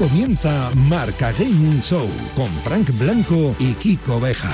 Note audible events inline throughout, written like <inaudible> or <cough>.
comienza Marca Gaming Show con Frank Blanco y Kiko Beja.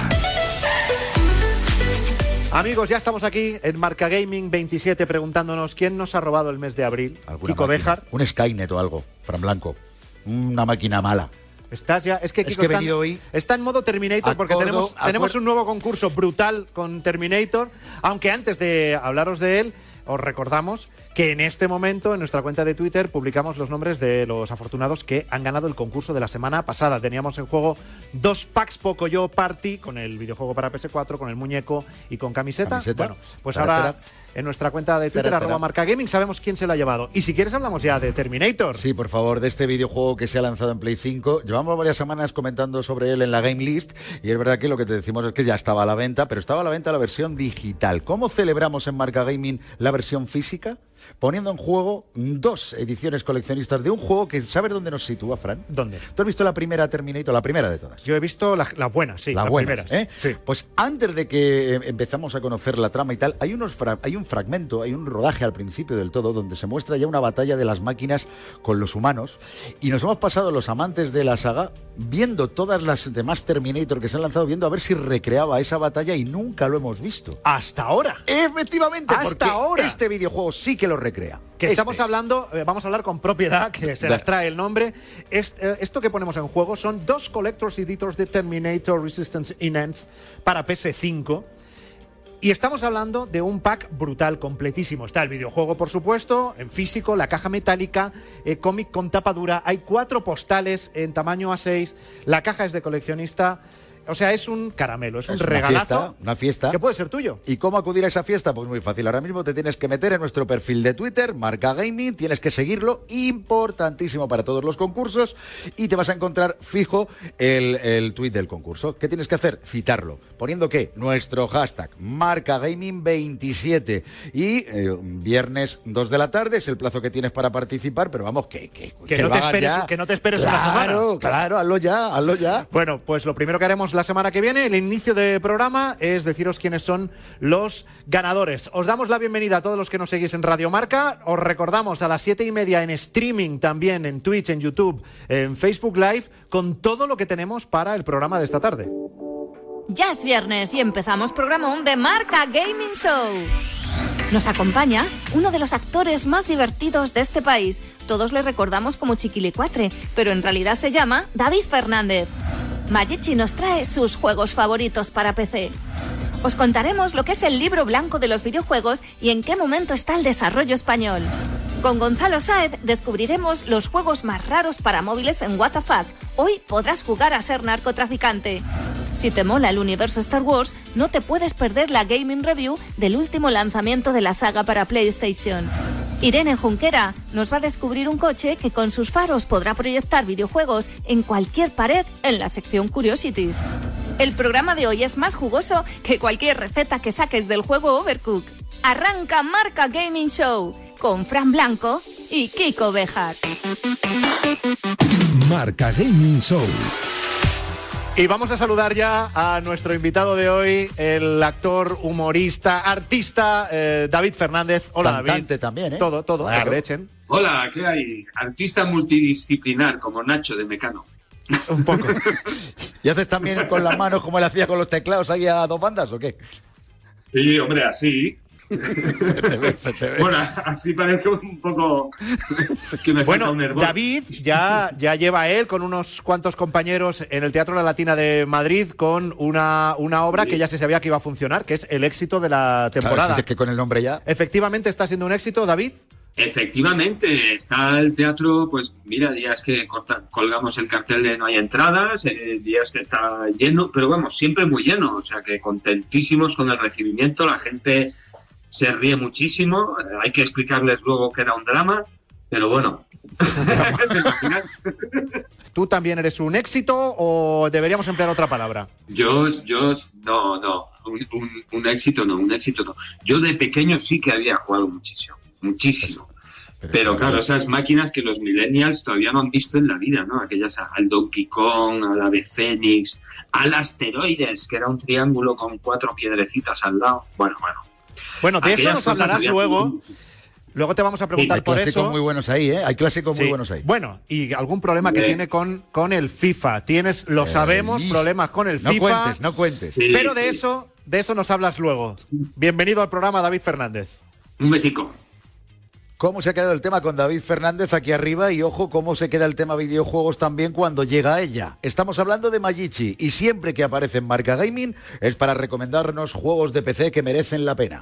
Amigos, ya estamos aquí en Marca Gaming 27 preguntándonos quién nos ha robado el mes de abril. Alguna Kiko máquina. Bejar. Un Skynet o algo, Fran Blanco. Una máquina mala. Estás ya, es que Es Kiko que he está, venido hoy- está en modo Terminator porque tenemos, tenemos un nuevo concurso brutal con Terminator. Aunque antes de hablaros de él, os recordamos que en este momento en nuestra cuenta de Twitter publicamos los nombres de los afortunados que han ganado el concurso de la semana pasada. Teníamos en juego dos packs Pocoyo Party con el videojuego para PS4, con el muñeco y con camiseta. Camiseta. Bueno, pues ahora. En nuestra cuenta de Twitter, arroba marca gaming, sabemos quién se lo ha llevado. Y si quieres hablamos ya de Terminator. Sí, por favor, de este videojuego que se ha lanzado en Play 5. Llevamos varias semanas comentando sobre él en la Game List y es verdad que lo que te decimos es que ya estaba a la venta, pero estaba a la venta la versión digital. ¿Cómo celebramos en Marca Gaming la versión física? Poniendo en juego dos ediciones coleccionistas de un juego que ¿sabes dónde nos sitúa, Fran? ¿Dónde? ¿Tú has visto la primera Terminator, la primera de todas? Yo he visto la- las buenas, sí, las buenas, primeras. ¿eh? Sí. Pues antes de que eh, empezamos a conocer la trama y tal, hay, unos fra- hay un fragmento, hay un rodaje al principio del todo donde se muestra ya una batalla de las máquinas con los humanos y nos hemos pasado los amantes de la saga viendo todas las demás Terminator que se han lanzado, viendo a ver si recreaba esa batalla y nunca lo hemos visto. Hasta ahora. Efectivamente, Hasta ahora. este videojuego sí que lo recrea. Que Este estamos es. hablando, eh, vamos a hablar con propiedad, <laughs> que se las trae el nombre. Eh, esto que ponemos en juego son dos Collector's Editors de Terminator Resistance Enhanced para PS5. Y estamos hablando de un pack brutal, completísimo. Está el videojuego, por supuesto, en físico, la caja metálica, eh, cómic con tapa dura. Hay cuatro postales en tamaño A6. La caja es de coleccionista. O sea, es un caramelo, es un Es una regalazo. fiesta, una fiesta. Que puede ser tuyo. ¿Y cómo acudir a esa fiesta? Pues muy fácil. Ahora mismo te tienes que meter en nuestro perfil de Twitter, Marca Gaming, tienes que seguirlo, importantísimo para todos los concursos, y te vas a encontrar fijo el, el tweet del concurso. ¿Qué tienes que hacer? Citarlo. ¿Poniendo qué? Nuestro hashtag, Marca Gaming 27. Y eh, viernes 2 de la tarde es el plazo que tienes para participar, pero vamos, que, que, Que no te esperes- que no te esperes una Claro, semana. Claro, hazlo ya, hazlo ya. Bueno, pues lo primero que haremos la semana que viene, el inicio de programa, es deciros quiénes son los ganadores. Os damos la bienvenida a todos los que nos seguís en Radio Marca. Os recordamos a las siete y media en streaming también, en Twitch, en YouTube, en Facebook Live, con todo lo que tenemos para el programa de esta tarde. Ya es viernes y empezamos programón de Marca Gaming Show. Nos acompaña uno de los actores más divertidos de este país. Todos le recordamos como Chiquilicuatre, pero en realidad se llama David Fernández. Magichi nos trae sus juegos favoritos para PC. Os contaremos lo que es el libro blanco de los videojuegos y en qué momento está el desarrollo español. Con Gonzalo Saez descubriremos los juegos más raros para móviles en WTF. Hoy podrás jugar a ser narcotraficante. Si te mola el universo Star Wars, no te puedes perder la gaming review del último lanzamiento de la saga para PlayStation. Irene Junquera nos va a descubrir un coche que con sus faros podrá proyectar videojuegos en cualquier pared en la sección Curiosities. El programa de hoy es más jugoso que cualquier receta que saques del juego Overcook. Arranca Marca Gaming Show con Fran Blanco y Kiko Bejar. Marca Gaming Show. Y vamos a saludar ya a nuestro invitado de hoy, el actor, humorista, artista eh, David Fernández. Hola Cantante David. también, ¿eh? Todo, todo, Claro. aprovechen. Hola, ¿qué hay? Artista multidisciplinar como Nacho de Mecano. <laughs> Un poco. ¿Y haces también con las manos como él hacía con los teclados ahí a dos bandas o qué? Sí, hombre, así. <laughs> Se ve, se te ve. Bueno, así parece un poco que me falta Bueno, un hervor. David ya, ya lleva él con unos cuantos compañeros en el Teatro La Latina de Madrid con una, una obra Sí. que ya se sabía que iba a funcionar, que es el éxito de la Claro, temporada. si es que con el nombre ya. Efectivamente está siendo un éxito, David. Efectivamente, está el teatro, pues mira, días que corta- colgamos el cartel de no hay entradas, eh, días que está lleno, pero vamos, siempre muy lleno, o sea que contentísimos con el recibimiento, la gente se ríe muchísimo, eh, hay que explicarles luego que era un drama, pero bueno, <laughs> ¿te imaginas? <laughs> ¿Tú también eres un éxito o deberíamos emplear otra palabra? Yo, yo, no, no, un, un- un éxito no, un éxito no. Yo de pequeño sí que había jugado muchísimo, muchísimo. Pero claro, esas máquinas que los millennials todavía no han visto en la vida, ¿no? Aquellas al Donkey Kong, al Ave Fénix, al Asteroides, que era un triángulo con cuatro piedrecitas al lado. Bueno, bueno. Bueno, de eso nos hablarás luego. Luego te vamos a preguntar Hay por clásicos eso. muy buenos ahí, ¿eh? Hay clásicos muy Sí. buenos ahí. Bueno, y algún problema que Sí. tiene con, con el FIFA. Tienes, lo Eh, sabemos, y- problemas con el no FIFA. cuentes, no cuentes. Sí, Pero de sí. eso, de eso nos hablas luego. Bienvenido al programa, David Fernández. Un besico. ¿Cómo se ha quedado el tema con David Fernández aquí arriba? Y ojo, cómo se queda el tema videojuegos también cuando llega ella. Estamos hablando de Magichi y siempre que aparece en Marca Gaming es para recomendarnos juegos de PC que merecen la pena.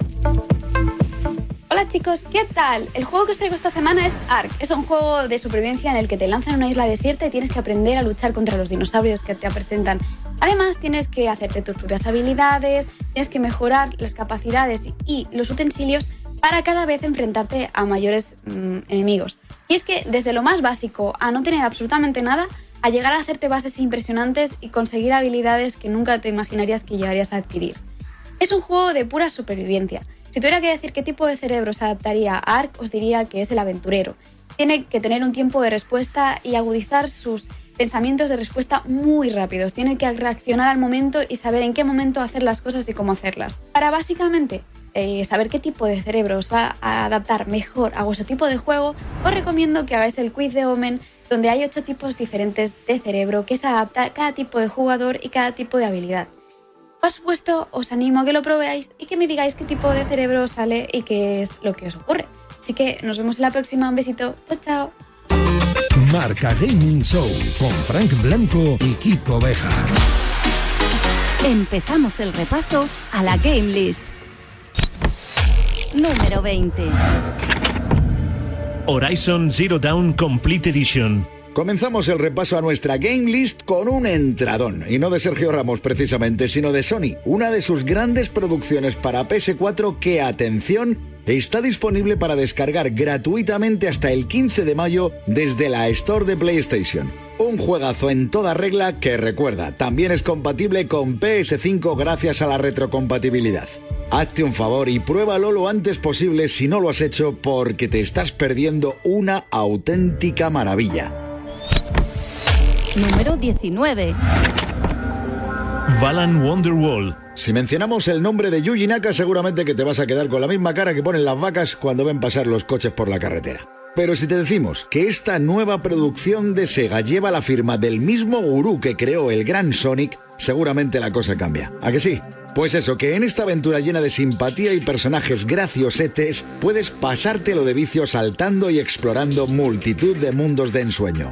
Hola chicos, ¿qué tal? El juego que os traigo esta semana es Ark. Es un juego de supervivencia en el que te lanzan a una isla desierta y tienes que aprender a luchar contra los dinosaurios que te presentan. Además, tienes que hacerte tus propias habilidades, tienes que mejorar las capacidades y los utensilios para cada vez enfrentarte a mayores mm, enemigos. Y es que desde lo más básico a no tener absolutamente nada, a llegar a hacerte bases impresionantes y conseguir habilidades que nunca te imaginarías que llegarías a adquirir. Es un juego de pura supervivencia. Si tuviera que decir qué tipo de cerebro se adaptaría a Ark, os diría que es el aventurero. Tiene que tener un tiempo de respuesta y agudizar sus pensamientos de respuesta muy rápidos. Tiene que reaccionar al momento y saber en qué momento hacer las cosas y cómo hacerlas. Para básicamente eh, saber qué tipo de cerebro os va a adaptar mejor a vuestro tipo de juego, os recomiendo que hagáis el quiz de Omen, donde hay ocho tipos diferentes de cerebro que se adapta a cada tipo de jugador y cada tipo de habilidad. Por supuesto, os animo a que lo probéis y que me digáis qué tipo de cerebro os sale y qué es lo que os ocurre. Así que nos vemos en la próxima. Un besito. Chao, chao. Marca Gaming Show con Frank Blanco y Kiko Beja. Empezamos el repaso a la Game List. Número 20. Horizon Zero Dawn Complete Edition. Comenzamos el repaso a nuestra Game List con un entradón, y no de Sergio Ramos precisamente, sino de Sony, una de sus grandes producciones para PS4 que, atención, está disponible para descargar gratuitamente hasta el 15 de mayo desde la Store de PlayStation. Un juegazo en toda regla que recuerda, también es compatible con PS5 gracias a la retrocompatibilidad. Hazte un favor y pruébalo lo antes posible si no lo has hecho porque te estás perdiendo una auténtica maravilla. Número 19. Balan Wonderwall. Si mencionamos el nombre de Yuji Naka, seguramente que te vas a quedar con la misma cara que ponen las vacas cuando ven pasar los coches por la carretera. Pero si te decimos que esta nueva producción de Sega lleva la firma del mismo gurú que creó el gran Sonic, seguramente la cosa cambia. ¿A que sí? Pues eso, que en esta aventura llena de simpatía y personajes graciosetes, puedes pasártelo de vicio saltando y explorando multitud de mundos de ensueño.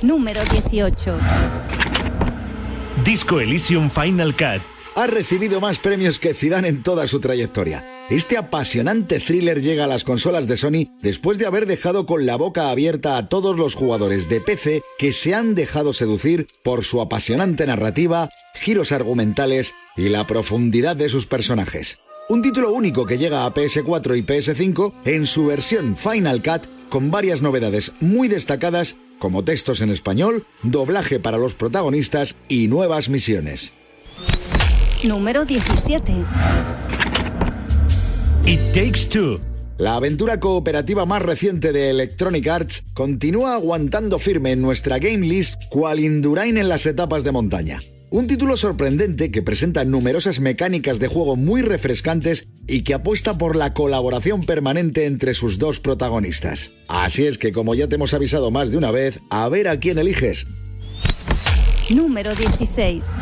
Número 18. Disco Elysium Final Cut. ha recibido más premios que Zidane en toda su trayectoria. Este apasionante thriller llega a las consolas de Sony después de haber dejado con la boca abierta a todos los jugadores de PC que se han dejado seducir por su apasionante narrativa, giros argumentales y la profundidad de sus personajes. Un título único que llega a PS4 y PS5 en su versión Final Cut con varias novedades muy destacadas como textos en español, doblaje para los protagonistas y nuevas misiones. Número 17. It Takes Two. La aventura cooperativa más reciente de Electronic Arts continúa aguantando firme en nuestra game list cual Indurain en las etapas de montaña. Un título sorprendente que presenta numerosas mecánicas de juego muy refrescantes y que apuesta por la colaboración permanente entre sus dos protagonistas. Así es que como ya te hemos avisado más de una vez, a ver a quién eliges. Número 16.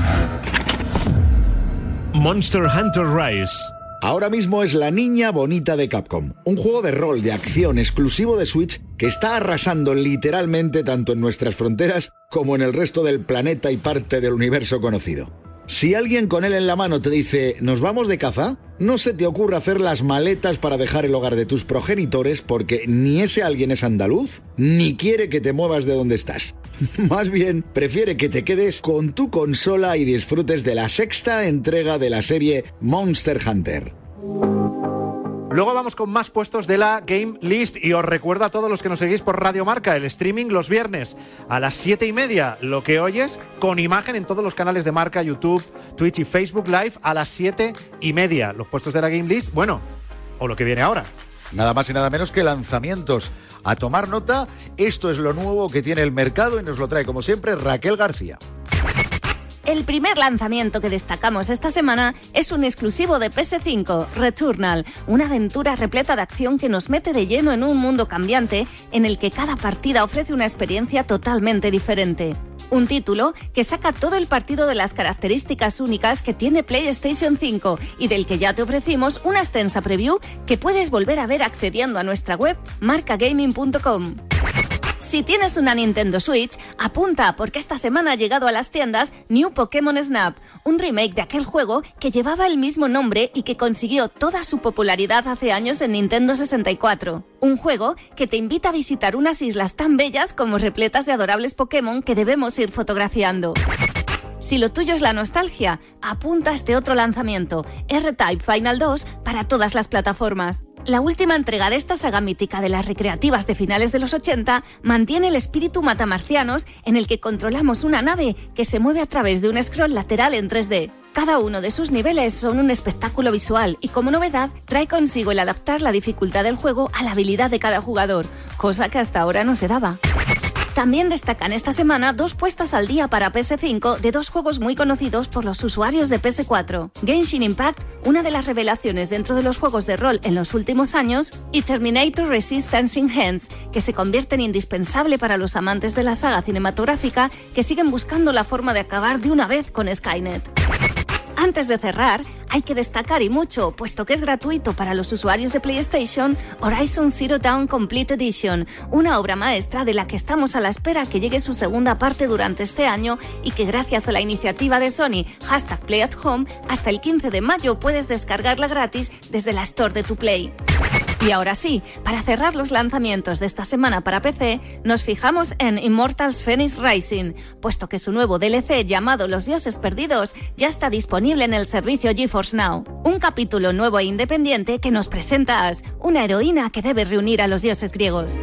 Monster Hunter Rise. Ahora mismo es la niña bonita de Capcom, un juego de rol de acción exclusivo de Switch que está arrasando literalmente tanto en nuestras fronteras como en el resto del planeta y parte del universo conocido. Si alguien con él en la mano te dice, ¿nos vamos de caza? No se te ocurra hacer las maletas para dejar el hogar de tus progenitores porque ni ese alguien es andaluz, ni quiere que te muevas de donde estás. <laughs> Más bien, prefiere que te quedes con tu consola y disfrutes de la sexta entrega de la serie Monster Hunter. Luego vamos con más puestos de la Game List y os recuerdo a todos los que nos seguís por Radio Marca, el streaming los viernes a las siete y media, lo que oyes con imagen en todos los canales de Marca, YouTube, Twitch y Facebook Live a las siete y media. Los puestos de la Game List, bueno, o lo que viene ahora. Nada más y nada menos que lanzamientos. A tomar nota, esto es lo nuevo que tiene el mercado y nos lo trae como siempre Raquel García. El primer lanzamiento que destacamos esta semana es un exclusivo de PS5, Returnal, una aventura repleta de acción que nos mete de lleno en un mundo cambiante en el que cada partida ofrece una experiencia totalmente diferente. Un título que saca todo el partido de las características únicas que tiene PlayStation 5 y del que ya te ofrecimos una extensa preview que puedes volver a ver accediendo a nuestra web marcagaming.com. Si tienes una Nintendo Switch, apunta porque esta semana ha llegado a las tiendas New Pokémon Snap, un remake de aquel juego que llevaba el mismo nombre y que consiguió toda su popularidad hace años en Nintendo 64. Un juego que te invita a visitar unas islas tan bellas como repletas de adorables Pokémon que debemos ir fotografiando. Si lo tuyo es la nostalgia, apunta a este otro lanzamiento, R-Type Final 2, para todas las plataformas. La última entrega de esta saga mítica de las recreativas de finales de los 80 mantiene el espíritu matamarcianos en el que controlamos una nave que se mueve a través de un scroll lateral en 3D. Cada uno de sus niveles son un espectáculo visual y como novedad trae consigo el adaptar la dificultad del juego a la habilidad de cada jugador, cosa que hasta ahora no se daba. También destacan esta semana dos puestas al día para PS5 de dos juegos muy conocidos por los usuarios de PS4. Genshin Impact, una de las revelaciones dentro de los juegos de rol en los últimos años, y Terminator Resistance in Hands, que se convierte en indispensable para los amantes de la saga cinematográfica que siguen buscando la forma de acabar de una vez con Skynet. Antes de cerrar, hay que destacar y mucho, puesto que es gratuito para los usuarios de PlayStation, Horizon Zero Dawn Complete Edition, una obra maestra de la que estamos a la espera que llegue su segunda parte durante este año y que gracias a la iniciativa de Sony, hashtag Play at Home, hasta el 15 de mayo puedes descargarla gratis desde la Store de tu Play. Y ahora sí, para cerrar los lanzamientos de esta semana para PC, nos fijamos en Immortals Phoenix Rising, puesto que su nuevo DLC llamado Los Dioses Perdidos ya está disponible en el servicio GeForce Now. Un capítulo nuevo e independiente que nos presenta a Ash, una heroína que debe reunir a los dioses griegos.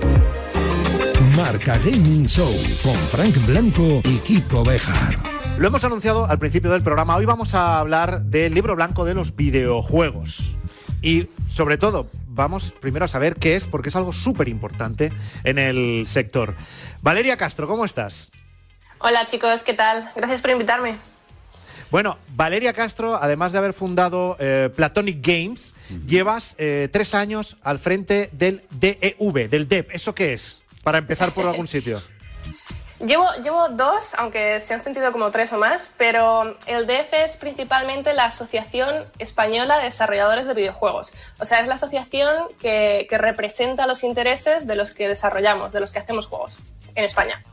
Marca Gaming Show con Frank Blanco y Kiko Bejar. Lo hemos anunciado al principio del programa. Hoy vamos a hablar del libro blanco de los videojuegos. Y sobre todo, vamos primero a saber qué es, porque es algo súper importante en el sector. Valeria Castro, ¿cómo estás? Hola chicos, ¿qué tal? Gracias por invitarme. Bueno, Valeria Castro, además de haber fundado eh, Platonic Games, llevas eh, tres años al frente del DEV, del DEP. ¿Eso qué es? Para empezar por algún sitio. <laughs> Llevo, llevo dos, aunque se han sentido como tres o más, pero el DF es principalmente la Asociación Española de Desarrolladores de Videojuegos. O sea, es la asociación que, que representa los intereses de los que desarrollamos, de los que hacemos juegos en España.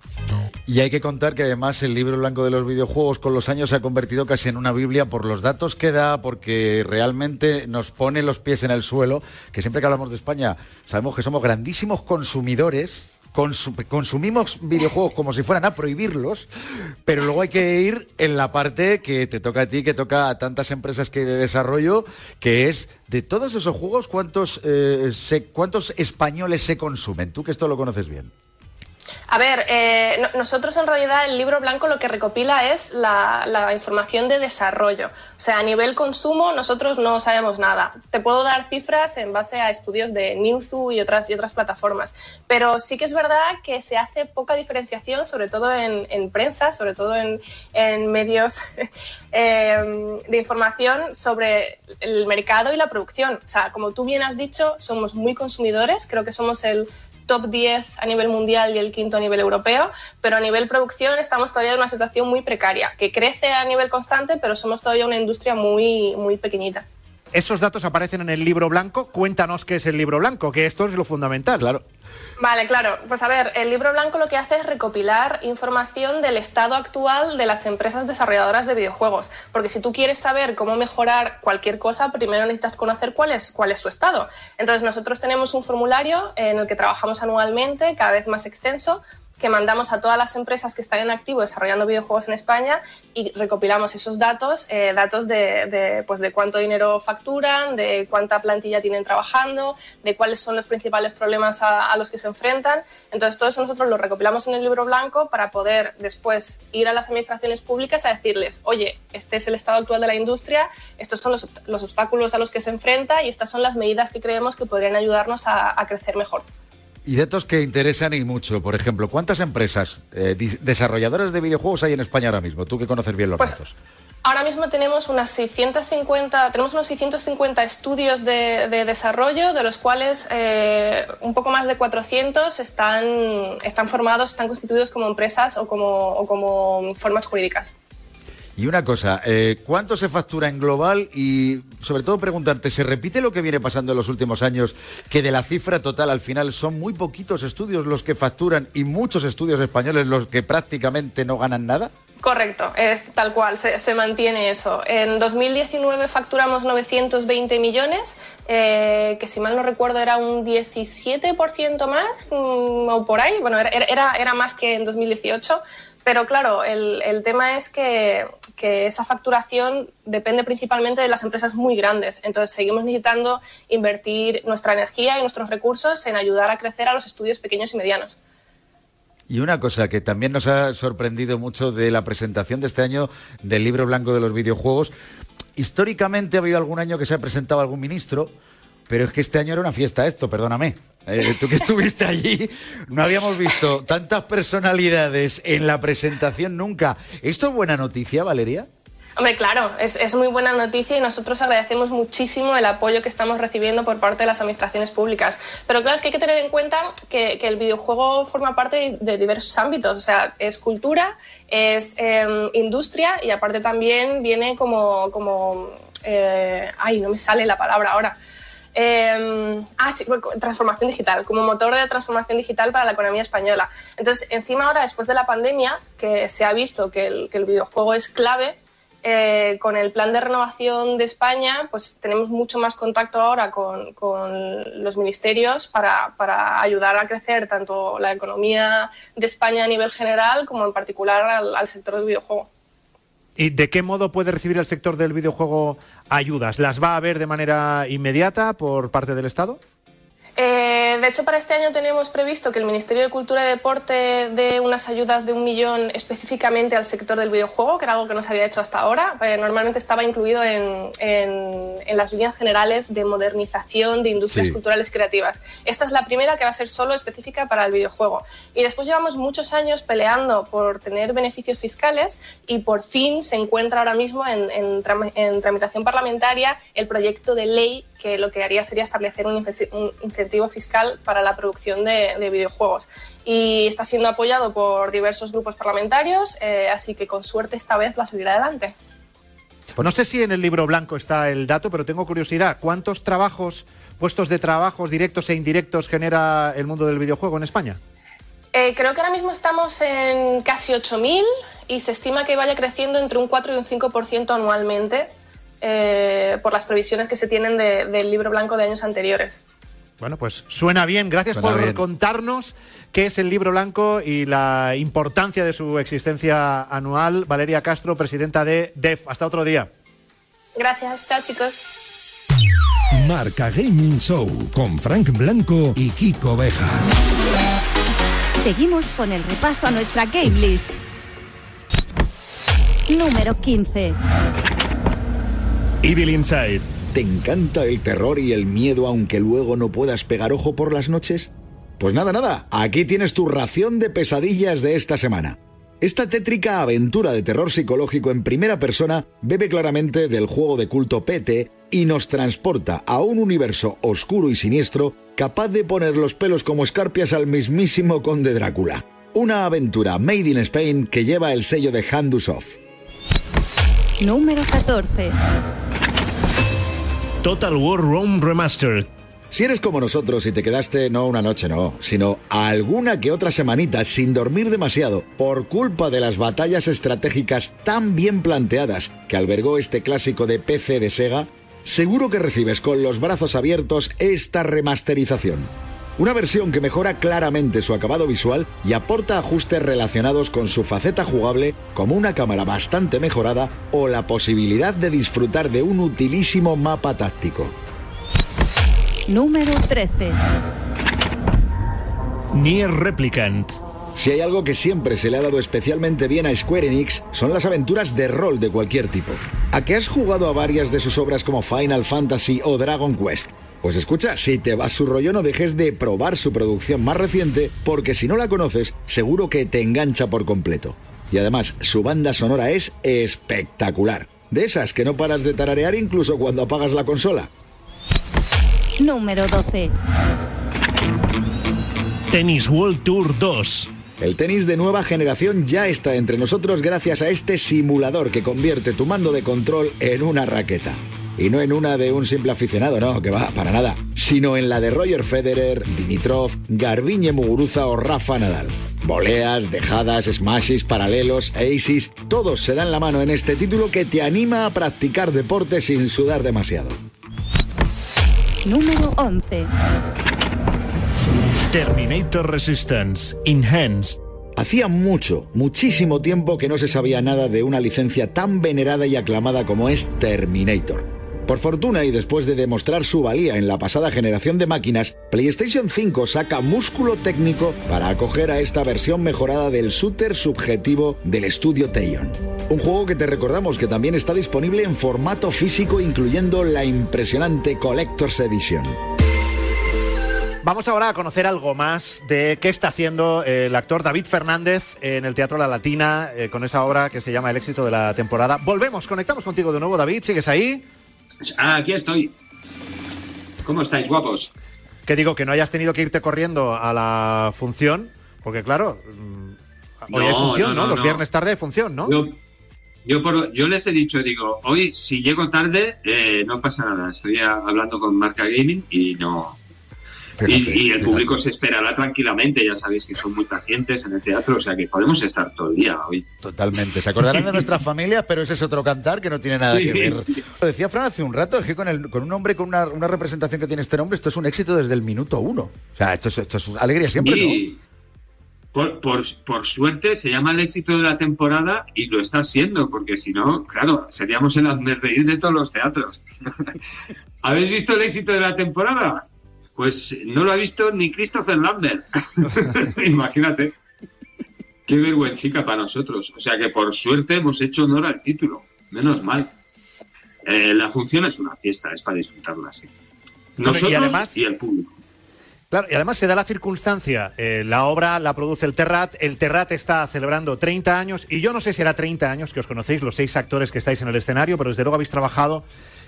Y hay que contar que además el libro blanco de los videojuegos con los años se ha convertido casi en una Biblia por los datos que da, porque realmente nos pone los pies en el suelo, que siempre que hablamos de España sabemos que somos grandísimos consumidores. Consu- consumimos videojuegos como si fueran a prohibirlos, pero luego hay que ir en la parte que te toca a ti, que toca a tantas empresas que de desarrollo, que es de todos esos juegos, ¿cuántos, eh, se- cuántos españoles se consumen? Tú que esto lo conoces bien. A ver, eh, no- nosotros en realidad el libro blanco lo que recopila es la, información de desarrollo. O sea, a nivel consumo nosotros no sabemos nada. Te puedo dar cifras en base a estudios de Newzoo y otras, y otras plataformas. Pero sí que es verdad que se hace poca diferenciación, sobre todo en, en prensa, sobre todo en, medios <laughs> eh, de información sobre el mercado y la producción. O sea, como tú bien has dicho, somos muy consumidores. Creo que somos el top 10 a nivel mundial y el quinto a nivel europeo, pero a nivel producción estamos todavía en una situación muy precaria, que crece a nivel constante, pero somos todavía una industria muy, muy pequeñita. Esos datos aparecen en el libro blanco. Cuéntanos qué es el libro blanco, que esto es lo fundamental. Claro. Vale, claro. Pues a ver, el libro blanco lo que hace es recopilar información del estado actual de las empresas desarrolladoras de videojuegos. Porque si tú quieres saber cómo mejorar cualquier cosa, primero necesitas conocer cuál es, cuál es su estado. Entonces nosotros tenemos un formulario en el que trabajamos anualmente, cada vez más extenso, que mandamos a todas las empresas que están en activo desarrollando videojuegos en España y recopilamos esos datos, eh, datos de, pues de cuánto dinero facturan, de cuánta plantilla tienen trabajando, de cuáles son los principales problemas a, los que se enfrentan. Entonces, todo eso nosotros lo recopilamos en el libro blanco para poder después ir a las administraciones públicas a decirles, oye, este es el estado actual de la industria, estos son los, los obstáculos a los que se enfrenta y estas son las medidas que creemos que podrían ayudarnos a crecer mejor. Y datos que interesan y mucho. Por ejemplo, ¿cuántas empresas eh, desarrolladoras de videojuegos hay en España ahora mismo? Tú que conoces bien los Pues, datos. Ahora mismo tenemos unas 650, tenemos unos 650 estudios de, de desarrollo, de los cuales eh, un poco más de 400 están, están formados, están constituidos como empresas o como, o como formas jurídicas. Y una cosa, eh, ¿cuánto se factura en global? Y sobre todo preguntarte, ¿se repite lo que viene pasando en los últimos años? Que de la cifra total al final son muy poquitos estudios los que facturan y muchos estudios españoles los que prácticamente no ganan nada. Correcto, es tal cual, se, mantiene eso. En 2019 facturamos 920 millones, eh, que si mal no recuerdo era un 17% más mm, o por ahí, bueno, era, más que en 2018, pero claro, el tema es que, que esa facturación depende principalmente de las empresas muy grandes, entonces seguimos necesitando invertir nuestra energía y nuestros recursos en ayudar a crecer a los estudios pequeños y medianos. Y una cosa que también nos ha sorprendido mucho de la presentación de este año del libro blanco de los videojuegos. Históricamente ha habido algún año que se ha presentado algún ministro, pero es que este año era una fiesta esto, perdóname. Eh, tú que estuviste allí, no habíamos visto tantas personalidades en la presentación nunca. ¿Esto es buena noticia, Valeria? Hombre, claro, es, muy buena noticia y nosotros agradecemos muchísimo el apoyo que estamos recibiendo por parte de las administraciones públicas. Pero claro, es que hay que tener en cuenta que, el videojuego forma parte de diversos ámbitos. O sea, es cultura, es eh, industria y aparte también viene como... como eh, ay, no me sale la palabra ahora. Eh, ah, sí, transformación digital, como motor de transformación digital para la economía española. Entonces, encima ahora, después de la pandemia, que se ha visto que el, videojuego es clave, eh, con el plan de renovación de España, pues tenemos mucho más contacto ahora con, los ministerios para, ayudar a crecer tanto la economía de España a nivel general como en particular al sector del videojuego. ¿Y de qué modo puede recibir el sector del videojuego ayudas? ¿Las va a haber de manera inmediata por parte del Estado? Eh, de hecho, para este año tenemos previsto que el Ministerio de Cultura y Deporte dé unas ayudas de un millón específicamente al sector del videojuego, que era algo que no se había hecho hasta ahora. Eh, normalmente estaba incluido en, en, en, las líneas generales de modernización de industrias sí. culturales creativas. Esta es la primera que va a ser solo específica para el videojuego. Y después llevamos muchos años peleando por tener beneficios fiscales y por fin se encuentra ahora mismo en, en, tram en tramitación parlamentaria el proyecto de ley que lo que haría sería establecer un, incentivo fiscal para la producción de, de, videojuegos. Y está siendo apoyado por diversos grupos parlamentarios, eh, así que con suerte esta vez va a salir adelante. Pues no sé si en el libro blanco está el dato, pero tengo curiosidad. ¿Cuántos trabajos, puestos de trabajos directos e indirectos genera el mundo del videojuego en España? Eh, creo que ahora mismo estamos en casi 8.000 y se estima que vaya creciendo entre un 4 y un 5% anualmente eh, por las previsiones que se tienen de, del libro blanco de años anteriores. Bueno, pues suena bien. Gracias Suena por bien. contarnos qué es el libro blanco y la importancia de su existencia anual. Valeria Castro, presidenta de DEF. Hasta otro día. Gracias. Chao, chicos. Marca Gaming Show con Frank Blanco y Kiko Beja. Seguimos con el repaso a nuestra game list. Número 15. Evil Inside. ¿Te encanta el terror y el miedo aunque luego no puedas pegar ojo por las noches? Pues nada, nada, aquí tienes tu ración de pesadillas de esta semana. Esta tétrica aventura de terror psicológico en primera persona bebe claramente del juego de culto PT y nos transporta a un universo oscuro y siniestro capaz de poner los pelos como escarpias al mismísimo conde Drácula. Una aventura made in Spain que lleva el sello de Handusoft. Número 14. Total War Rome Remastered. Si eres como nosotros y te quedaste no una noche, no, sino alguna que otra semanita sin dormir demasiado por culpa de las batallas estratégicas tan bien planteadas que albergó este clásico de PC de Sega, seguro que recibes con los brazos abiertos esta remasterización. Una versión que mejora claramente su acabado visual y aporta ajustes relacionados con su faceta jugable como una cámara bastante mejorada o la posibilidad de disfrutar de un utilísimo mapa táctico. Número 13. Nier Replicant. Si hay algo que siempre se le ha dado especialmente bien a Square Enix, son las aventuras de rol de cualquier tipo. ¿A qué has jugado a varias de sus obras como Final Fantasy o Dragon Quest? Pues escucha, si te va su rollo no dejes de probar su producción más reciente, porque si no la conoces, seguro que te engancha por completo. Y además, su banda sonora es espectacular. De esas que no paras de tararear incluso cuando apagas la consola. Número 12. Tennis World Tour 2. El tenis de nueva generación ya está entre nosotros gracias a este simulador que convierte tu mando de control en una raqueta. Y no en una de un simple aficionado, no, que va, para nada, sino en la de Roger Federer, Dimitrov, Garbiñe Muguruza o Rafa Nadal. Voleas, dejadas, smashes, paralelos, aces, todos se dan la mano en este título que te anima a practicar deporte sin sudar demasiado. Número 11. Terminator Resistance Enhanced. Hacía mucho, muchísimo tiempo que no se sabía nada de una licencia tan venerada y aclamada como es Terminator. Por fortuna y después de demostrar su valía en la pasada generación de máquinas, PlayStation 5 saca músculo técnico para acoger a esta versión mejorada del shooter subjetivo del estudio Teion. Un juego que te recordamos que también está disponible en formato físico incluyendo la impresionante Collector's Edition. Vamos ahora a conocer algo más de qué está haciendo el actor David Fernández en el Teatro La Latina eh, con esa obra que se llama El éxito de la temporada. Volvemos, conectamos contigo de nuevo, David. ¿Sigues ahí? Ah, aquí estoy. ¿Cómo estáis, guapos? Que digo que no hayas tenido que irte corriendo a la función, porque claro, mm, hoy hay función, ¿no? Los viernes tarde hay función, ¿no? Yo, yo, por- yo les he dicho, digo, hoy si llego tarde, eh, no pasa nada. Estoy a- hablando con Marca Gaming y no. Y, y el público se esperará tranquilamente, ya sabéis que son muy pacientes en el teatro, o sea que podemos estar todo el día hoy. Totalmente. Se acordarán de <laughs> nuestras familias, pero ese es otro cantar que no tiene nada Sí, que ver. sí. Lo decía Fran hace un rato, es que con, el, con un hombre, con una, una representación que tiene este nombre, esto es un éxito desde el minuto uno. O sea, esto es, esto es alegría siempre, Sí. Por, por, por suerte se llama el éxito de la temporada y lo está siendo, porque si no, claro, seríamos el reír de todos los teatros. <laughs> ¿Habéis visto el éxito de la temporada? Pues no lo ha visto ni Christopher Lambert. <laughs> Imagínate. Qué vergüencica para nosotros. O sea que por suerte hemos hecho honor al título. Menos mal. Eh, la función es una fiesta, es para disfrutarla así. Y Nosotros y, el público. Claro, y además se da la circunstancia, eh, la obra la produce el Terrat, el Terrat está celebrando 30 años, y yo no sé si era 30 años que os conocéis, los seis actores que estáis en el escenario, pero desde luego habéis trabajado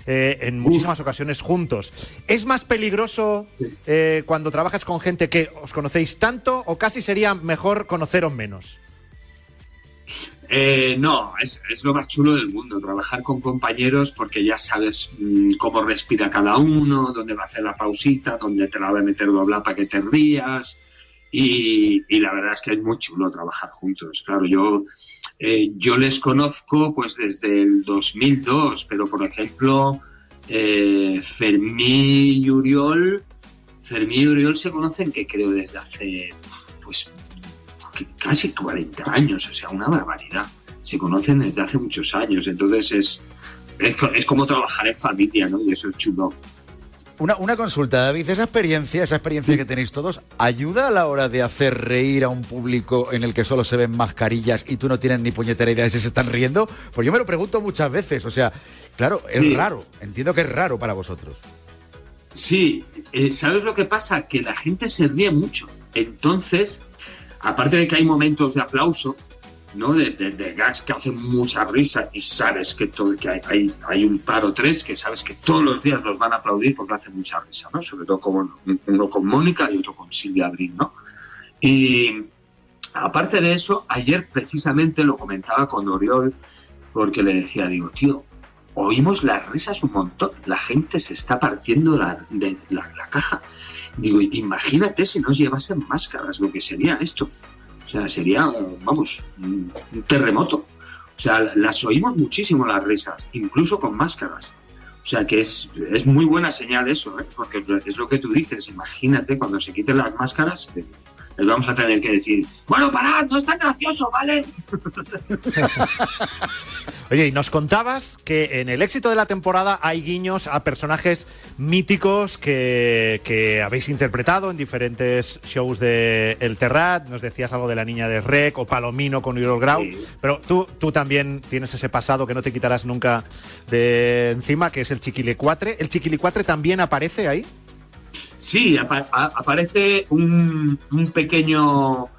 eh, en muchísimas ocasiones juntos. ¿Es más peligroso eh, cuando trabajas con gente que os conocéis tanto o casi sería mejor conoceros menos? Eh, no, es, lo más chulo del mundo, trabajar con compañeros porque ya sabes mm, cómo respira cada uno, dónde va a hacer la pausita, dónde te la va a meter doblar para que te rías. Y, la verdad es que es muy chulo trabajar juntos. Claro, yo, eh, yo les conozco pues desde el 2002, pero por ejemplo, eh, y Uriol, Fermín y Uriol se conocen que creo desde hace pues casi 40 años, o sea, una barbaridad. Se conocen desde hace muchos años, entonces es, es, co- es como trabajar en familia, ¿no? Y eso es chulo. Una, una consulta, David. Esa experiencia, esa experiencia que tenéis todos, ¿ayuda a la hora de hacer reír a un público en el que solo se ven mascarillas y tú no tienes ni puñetera idea de si se están riendo? Pues yo me lo pregunto muchas veces. O sea, claro, es Sí. raro. Entiendo que es raro para vosotros. Sí, eh, ¿sabes lo que pasa? Que la gente se ríe mucho. Entonces, aparte de que hay momentos de aplauso, ¿no? De, de- gags que hacen mucha risa y sabes que, todo, que hay, hay, hay un par o tres que sabes que todos los días los van a aplaudir porque hacen mucha risa, ¿no? Sobre todo como uno con Mónica y otro con Silvia Brin, ¿no? Y aparte de eso, ayer precisamente lo comentaba con Oriol porque le decía, digo, tío, oímos las risas un montón, la gente se está partiendo de la, la caja. Digo, imagínate si nos llevasen máscaras, lo que sería esto. O sea, sería, vamos, un terremoto. O sea, las oímos muchísimo las risas, incluso con máscaras. O sea, que es, es muy buena señal eso, ¿eh? porque es lo que tú dices. Imagínate cuando se quiten las máscaras, les vamos a tener que decir, bueno, parad, no es tan gracioso, ¿vale? <laughs> Oye, y nos contabas que en el éxito de la temporada hay guiños a personajes míticos que, que habéis interpretado en diferentes shows de El Terrat. Nos decías algo de la niña de Rec o Palomino con Uriol Grau. Sí. Pero tú, tú también tienes ese pasado que no te quitarás nunca de encima, que es el Chiquilicuatre. ¿El Chiquilicuatre también aparece ahí? Sí, aparece un, pequeño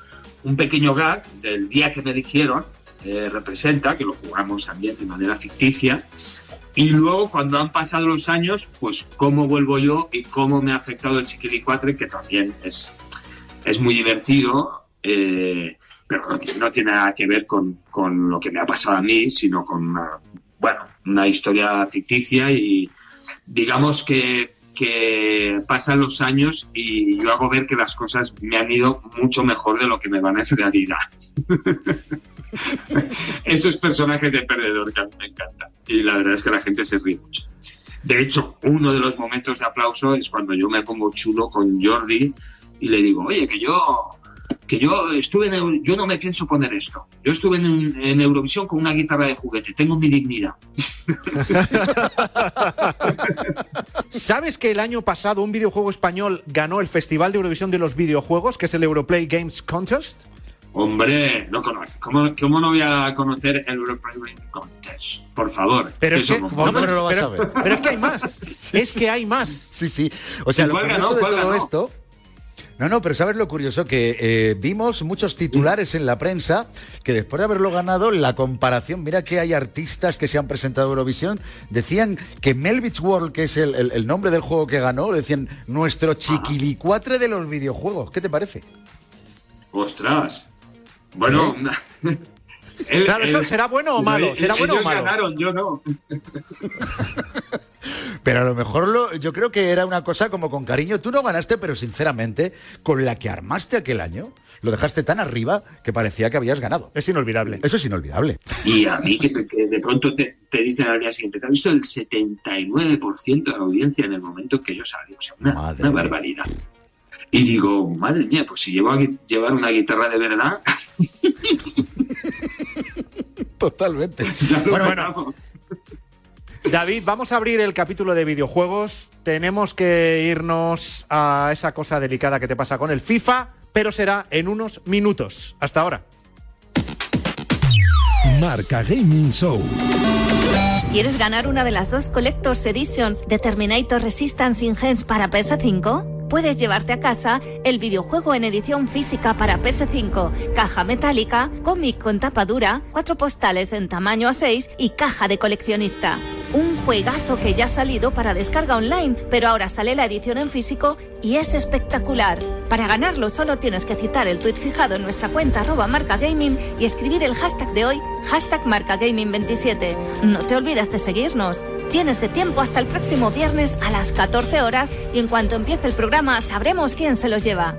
un pequeño gag del día que me eligieron, eh, representa, que lo jugamos también de manera ficticia, y luego cuando han pasado los años, pues cómo vuelvo yo y cómo me ha afectado el Chiquilicuatre, que también es, es muy divertido, eh, pero no, tiene- no tiene nada que ver con, con lo que me ha pasado a mí, sino con una, bueno, una historia ficticia y digamos que, que pasan los años y yo hago ver que las cosas me han ido mucho mejor de lo que me van en realidad. <laughs> Esos personajes de perdedor que a mí me encantan. Y la verdad es que la gente se ríe mucho. De hecho, uno de los momentos de aplauso es cuando yo me pongo chulo con Jordi y le digo, oye, que yo que yo estuve en yo no me pienso poner esto. Yo estuve en, en Eurovisión con una guitarra de juguete, tengo mi dignidad. <laughs> ¿Sabes que el año pasado un videojuego español ganó el Festival de Eurovisión de los Videojuegos, que es el Europlay Games Contest? Hombre, no conoce. ¿Cómo, cómo no voy a conocer el European Contest? Por favor. Pero ¿Qué es que, no, pero, pero- pero es que hay más. <laughs> Es que hay más. Sí, sí. O sea, ¿Y lo curioso ganó? de ¿Cuál todo ganó? esto. No, no, pero ¿sabes lo curioso? Que eh, vimos muchos titulares en la prensa que después de haberlo ganado, la comparación, mira que hay artistas que se han presentado a Eurovisión, decían que Melvich World, que es el, el- el nombre del juego que ganó, decían nuestro chiquilicuatre de los videojuegos. ¿Qué te parece? Ostras. Bueno. <laughs> el- Claro, ¿eso el- será bueno o malo? ¿Será bueno o malo? ganaron, yo no. <laughs> Pero a lo mejor lo- yo creo que era una cosa como con cariño. Tú no ganaste, pero sinceramente, con la que armaste aquel año, lo dejaste tan arriba que parecía que habías ganado. Es inolvidable. Eso es inolvidable. Y a mí que, que de pronto te, te dicen al día siguiente, te has visto el 79% de la audiencia en el momento que yo salí. O sea, una, Madre una mía. barbaridad. Y digo, madre mía, pues si llevo a llevar una guitarra de verdad, <laughs> Totalmente. <laughs> ya lo Bueno, bueno. David, vamos a abrir el capítulo de videojuegos. Tenemos que irnos a esa cosa delicada que te pasa con el FIFA, pero será en unos minutos. Hasta ahora. Marca Gaming Show. ¿Quieres ganar una de las dos Collector's Editions de Terminator Resistance Enhanced para PS5? Puedes llevarte a casa el videojuego en edición física para PS5, caja metálica, cómic con tapa dura, cuatro postales en tamaño A6 y caja de coleccionista. Un juegazo que ya ha salido para descarga online, pero ahora sale la edición en físico y es espectacular. Para ganarlo solo tienes que citar el tweet fijado en nuestra cuenta arroba marcagaming y escribir el hashtag de hoy, hashtag marcagaming27. No te olvides de seguirnos. Tienes de tiempo hasta el próximo viernes a las 14 horas y en cuanto empiece el programa sabremos quién se los lleva.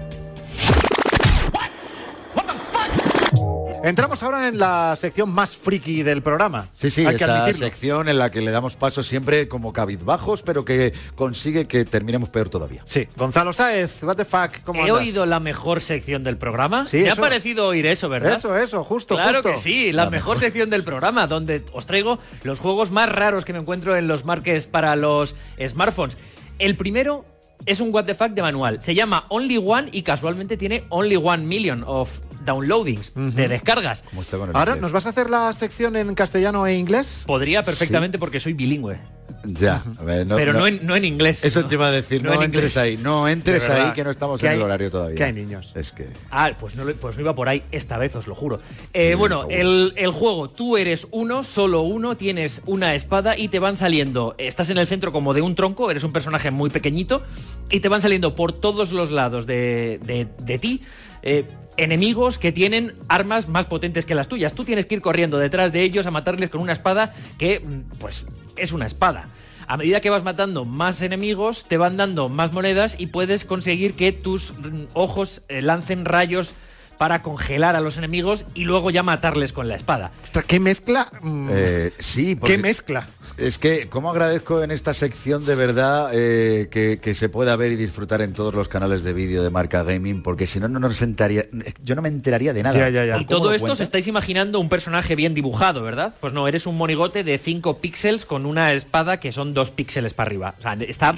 Entramos ahora en la sección más friki del programa. Sí, sí, Hay que esa admitirlo. sección en la que le damos paso siempre como cabizbajos, pero que consigue que terminemos peor todavía. Sí, Gonzalo Sáez, what the fuck, ¿cómo He andas? oído la mejor sección del programa. Sí, Me eso. ha parecido oír eso, ¿verdad? Eso, eso, justo, Claro justo. que sí, la, La mejor, mejor. sección del programa, donde os traigo los juegos más raros que me encuentro en los marques para los smartphones. El primero es un what the fuck de manual. Se llama Only One y casualmente tiene Only One Million of downloadings, de descargas. Como está con el Ahora, inglés. ¿nos vas a hacer la sección en castellano e inglés? Podría perfectamente porque soy bilingüe, Ya, a ver, pero no, en, no en inglés. Eso ¿no? te iba a decir, no, en entres inglés. ahí, no entres De verdad, ahí que no estamos que en hay- el horario todavía. que hay niños. Es que... Ah, pues no, pues no iba por ahí esta vez, os lo juro. Eh, Sí, bueno, el juego, tú eres uno, solo uno, tienes una espada y te van saliendo, estás en el centro como de un tronco, eres un personaje muy pequeñito y te van saliendo por todos los lados de, de- de ti. eh, enemigos que tienen armas más potentes que las tuyas. Tú tienes que ir corriendo detrás de ellos a matarles con una espada que, mm, pues, es una espada. A medida que vas matando más enemigos, te van dando más monedas y puedes conseguir que tus mm, ojos eh, lancen rayos para congelar a los enemigos y luego ya matarles con la espada. ¿Qué mezcla? Mm, Eh, sí, porque ¿Qué mezcla? es que cómo agradezco en esta sección de verdad eh, que, que se pueda ver y disfrutar en todos los canales de vídeo de marca gaming, porque si no, no nos enteraría, yo no me enteraría de nada. Ya, ya, ya. Y ¿Cómo todo esto cuenta? os estáis imaginando un personaje bien dibujado, ¿verdad? Pues no, eres un monigote de 5 píxeles con una espada que son 2 píxeles para arriba. O sea, está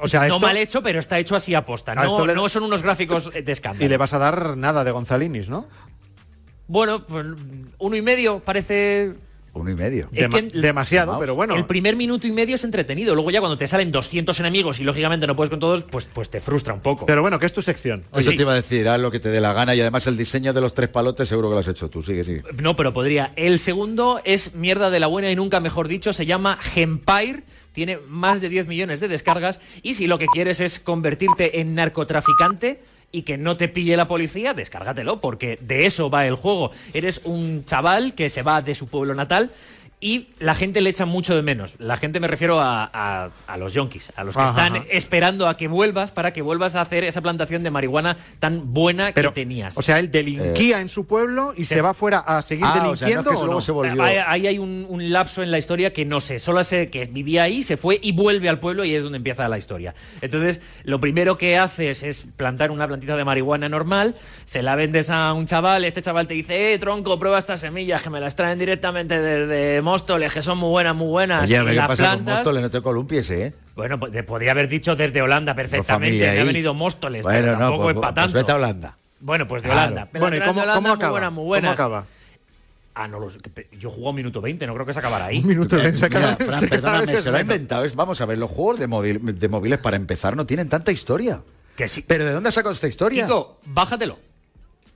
O sea, no mal hecho, pero está hecho así a posta. A No, le- no son unos gráficos de escándalo. Y le vas a dar nada de Gonzalinis, ¿no? Bueno, pues uno y medio parece Uno y medio. Es Dema- que- demasiado, pero bueno. El primer minuto y medio es entretenido. Luego ya cuando te salen 200 enemigos y lógicamente no puedes con todos, pues, pues te frustra un poco. Pero bueno, que es tu sección. Eso sí. te iba a decir, haz lo que te dé la gana y además el diseño de los tres palotes seguro que lo has hecho tú. Sigue, sigue. No, pero podría. El segundo es mierda de la buena y nunca mejor dicho. Se llama Empire. Tiene más de 10 millones de descargas. Y si lo que quieres es convertirte en narcotraficante y que no te pille la policía, descárgatelo, porque de eso va el juego. Eres un chaval que se va de su pueblo natal. Y la gente le echa mucho de menos. La gente me refiero a, a- a los yonkis, a los que Ajá, están ajá. esperando a que vuelvas para que vuelvas a hacer esa plantación de marihuana tan buena Pero, que tenías. O sea, él delinquía en su pueblo y se va fuera a seguir Ah, o sea, no es delinquiendo. que ¿o luego no? se volvió. Ahí, ahí hay un, un lapso en la historia que no sé, solo sé que vivía ahí, se fue y vuelve al pueblo y es donde empieza la historia. Entonces, lo primero que haces es plantar una plantita de marihuana normal, se la vendes a un chaval, este chaval te dice, eh, tronco, prueba estas semillas que me las traen directamente desde Móstoles, que son muy buenas, muy buenas. Oye, a y ver qué las pasa con plantas- Móstoles, no te columpies, ¿eh? Bueno, pues te podría haber dicho desde Holanda perfectamente, me ha venido Móstoles, Bueno, pero no, tampoco pues, es para pues vete a Holanda. Bueno, pues de Claro. Holanda. Las Bueno, ¿y cómo, cómo muy acaba? buenas, muy ¿Cómo buenas. acaba? Ah, no lo sé. que- Yo he jugado minuto 20, no creo que se acabara ahí. Un minuto de Mira, cada- Fran, <laughs> cada vez perdóname, es se lo ha inventado. Es- vamos a ver, los juegos de, móvil- de móviles para empezar no tienen tanta historia. Que sí. ¿Pero de dónde ha sacado esta historia? Kiko, bájatelo.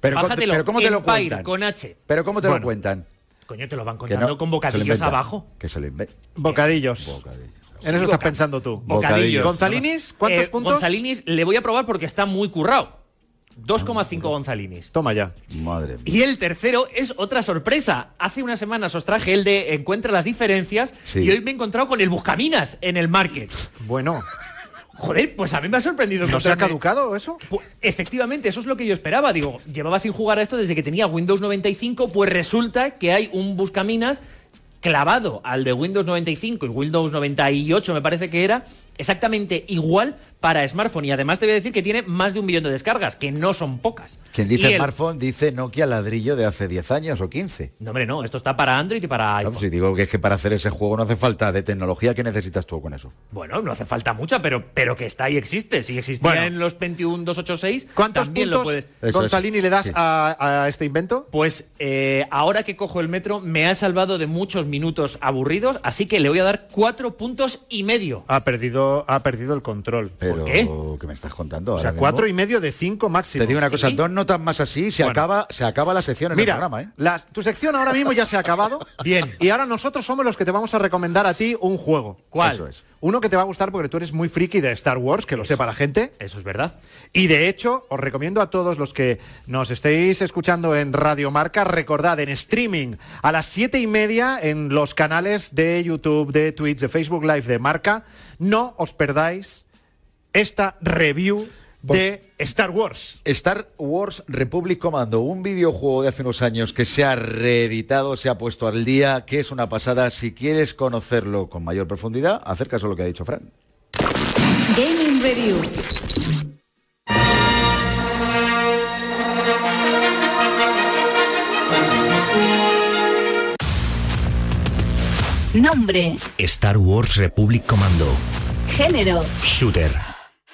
pero, bájatelo. pero ¿cómo te lo cuentan? con H. ¿Pero cómo te Bueno. lo cuentan? Coño, te lo van contando no, con bocadillos abajo. Que se lo inventan. Bocadillos. Bocadillos. En eso estás pensando tú. Bocadillos. Gonzalinis, ¿cuántos Eh, puntos? Gonzalinis le voy a probar porque está muy currado. 2,5 Gonzalinis. Toma ya. Madre mía. Y el tercero es otra sorpresa. Hace unas semanas os traje el de Encuentra las diferencias Sí. y hoy me he encontrado con el Buscaminas en el market. Bueno, Joder, pues a mí me ha sorprendido. ¿no se ha caducado eso? Pu- efectivamente, eso es lo que yo esperaba. Digo, llevaba sin jugar a esto desde que tenía Windows 95, pues resulta que hay un buscaminas clavado al de Windows 95 y Windows 98 me parece que era, exactamente igual para smartphone. Y además te voy a decir que tiene más de un millón de descargas, que no son pocas. Quien dice Y el- smartphone dice Nokia ladrillo de hace 10 años o 15. No, hombre, no, esto está para Android y para No, iPhone. pues si digo que es que para hacer ese juego no hace falta de tecnología, ¿qué necesitas tú con eso? Bueno, no hace falta mucha, pero, pero que está y existe. Si existía Bueno. en los 21286, ¿Cuántos también lo puntos, puedes... Eso Gonzalini, es. le das Sí. a, a este invento? Pues eh, ahora que cojo el metro me ha salvado de muchos minutos aburridos, así que le voy a dar cuatro puntos y medio. Ha perdido, ha perdido el control. Pero, qué? me estás contando? O sea, ahora mismo? cuatro y medio de cinco máximo. Te digo una cosa, ¿Sí? dos notas más así, se, Bueno. acaba, se acaba la sección en Mira, el programa, ¿eh? las- tu sección ahora mismo ya se ha acabado. <laughs> Bien. Y ahora nosotros somos los que te vamos a recomendar a ti un juego. ¿Cuál? Eso es. Uno que te va a gustar porque tú eres muy friki de Star Wars, que lo sepa la gente. Eso es verdad. Y de hecho, os recomiendo a todos los que nos estéis escuchando en Radio Marca, recordad en streaming a las siete y media en los canales de YouTube, de Twitch, de Facebook Live de Marca. No os perdáis esta review de Star Wars. Star Wars Republic Commando, un videojuego de hace unos años que se ha reeditado, se ha puesto al día, que es una pasada. Si quieres conocerlo con mayor profundidad, acercas a lo que ha dicho Fran. Gaming Review. Nombre, Star Wars Republic Commando. género, Shooter.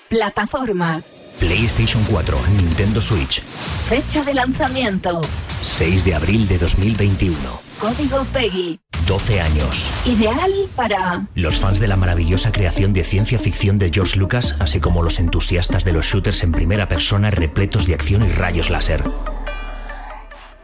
Plataformas, PlayStation 4, Nintendo Switch. fecha de lanzamiento, 6 de abril de 2021. código PEGI, 12 años. ideal para Los fans de la maravillosa creación de ciencia ficción de George Lucas, así como los entusiastas de los shooters en primera persona repletos de acción y rayos láser.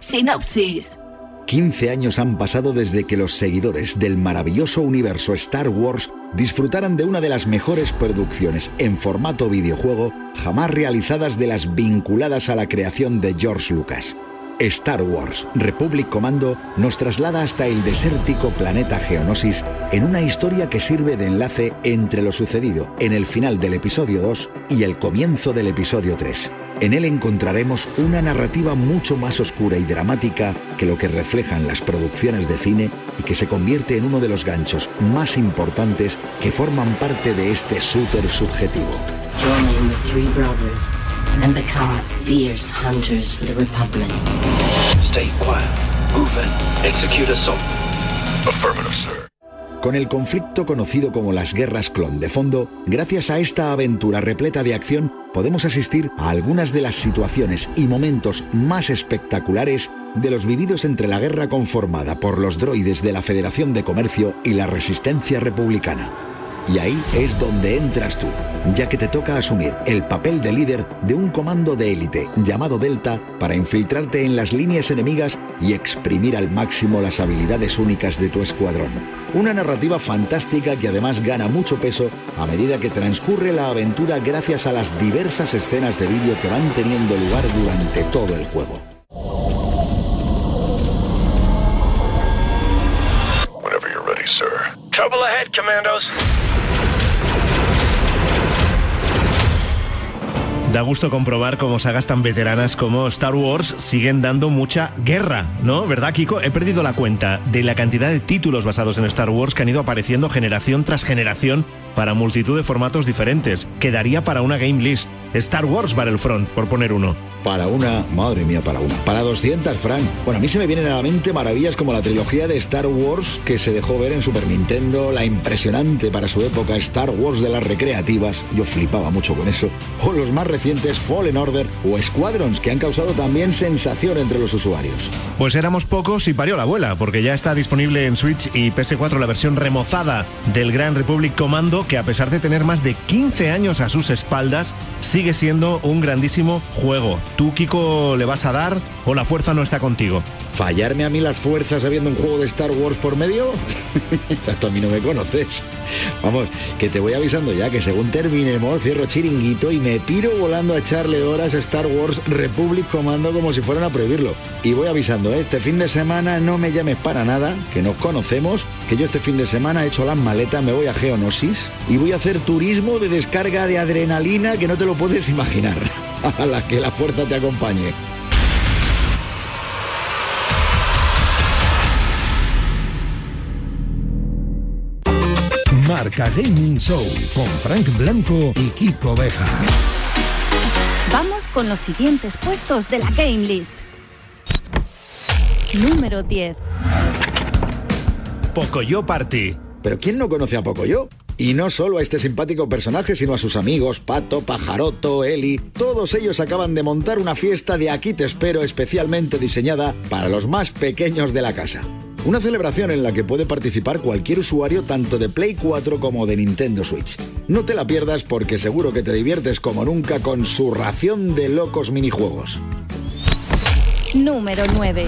sinopsis. 15 años han pasado desde que los seguidores del maravilloso universo Star Wars disfrutaran de una de las mejores producciones en formato videojuego jamás realizadas de las vinculadas a la creación de George Lucas. Star Wars Republic Commando nos traslada hasta el desértico planeta Geonosis en una historia que sirve de enlace entre lo sucedido en el final del episodio 2 y el comienzo del episodio 3. En él encontraremos una narrativa mucho más oscura y dramática que lo que reflejan las producciones de cine y que se convierte en uno de los ganchos más importantes que forman parte de este súper subjetivo. Join the three brothers and become fierce hunters for the Republic. Stay quiet. Move in. Execute assault. Affirmative, sir. Con el conflicto conocido como las guerras clon de fondo, gracias a esta aventura repleta de acción, podemos asistir a algunas de las situaciones y momentos más espectaculares de los vividos entre la guerra conformada por los droides de la Federación de Comercio y la Resistencia Republicana. Y ahí es donde entras tú, ya que te toca asumir el papel de líder de un comando de élite llamado Delta para infiltrarte en las líneas enemigas y exprimir al máximo las habilidades únicas de tu escuadrón. Una narrativa fantástica que además gana mucho peso a medida que transcurre la aventura gracias a las diversas escenas de vídeo que van teniendo lugar durante todo el juego. Whenever you're ready, sir. Trouble ahead, Commandos. Da gusto comprobar cómo sagas tan veteranas como Star Wars siguen dando mucha guerra, ¿no? ¿Verdad, Kiko? He perdido la cuenta de la cantidad de títulos basados en Star Wars que han ido apareciendo generación tras generación para multitud de formatos diferentes. Quedaría para una game list. Star Wars Battlefront, por poner uno. Para una, madre mía, para una. Para 200, Fran. Bueno, a mí se me vienen a la mente maravillas como la trilogía de Star Wars que se dejó ver en Super Nintendo, la impresionante para su época Star Wars de las recreativas, yo flipaba mucho con eso, o los más recientes Fallen Order o Squadrons que han causado también sensación entre los usuarios. Pues éramos pocos y parió la abuela, porque ya está disponible en Switch y PS4 la versión remozada del Grand Republic Commando, que a pesar de tener más de 15 años a sus espaldas, sigue siendo un grandísimo juego. ¿Tú, Kiko, le vas a dar o la fuerza no está contigo? ¿Fallarme a mí las fuerzas habiendo un juego de Star Wars por medio? <laughs> A mí no me conoces. Vamos, que te voy avisando ya que según terminemos cierro chiringuito y me piro volando a echarle horas a Star Wars Republic Commando como si fueran a prohibirlo. Y voy avisando, ¿eh? este fin de semana no me llames para nada, que nos conocemos, que yo este fin de semana he hecho las maletas, me voy a Geonosis y voy a hacer turismo de descarga de adrenalina que no te lo puedes imaginar. <laughs> A la que la fuerza te acompañe. Marca Gaming Show con Frank Blanco y Kiko Beja. Vamos con los siguientes puestos de la Game List. Número 10. Pocoyo Party. Pero ¿quién no conoce a Pocoyo? Y no solo a este simpático personaje, sino a sus amigos Pato, Pajaroto, Eli. Todos ellos acaban de montar una fiesta de Aquí te espero especialmente diseñada para los más pequeños de la casa. Una celebración en la que puede participar cualquier usuario tanto de Play 4 como de Nintendo Switch. No te la pierdas porque seguro que te diviertes como nunca con su ración de locos minijuegos. Número 9.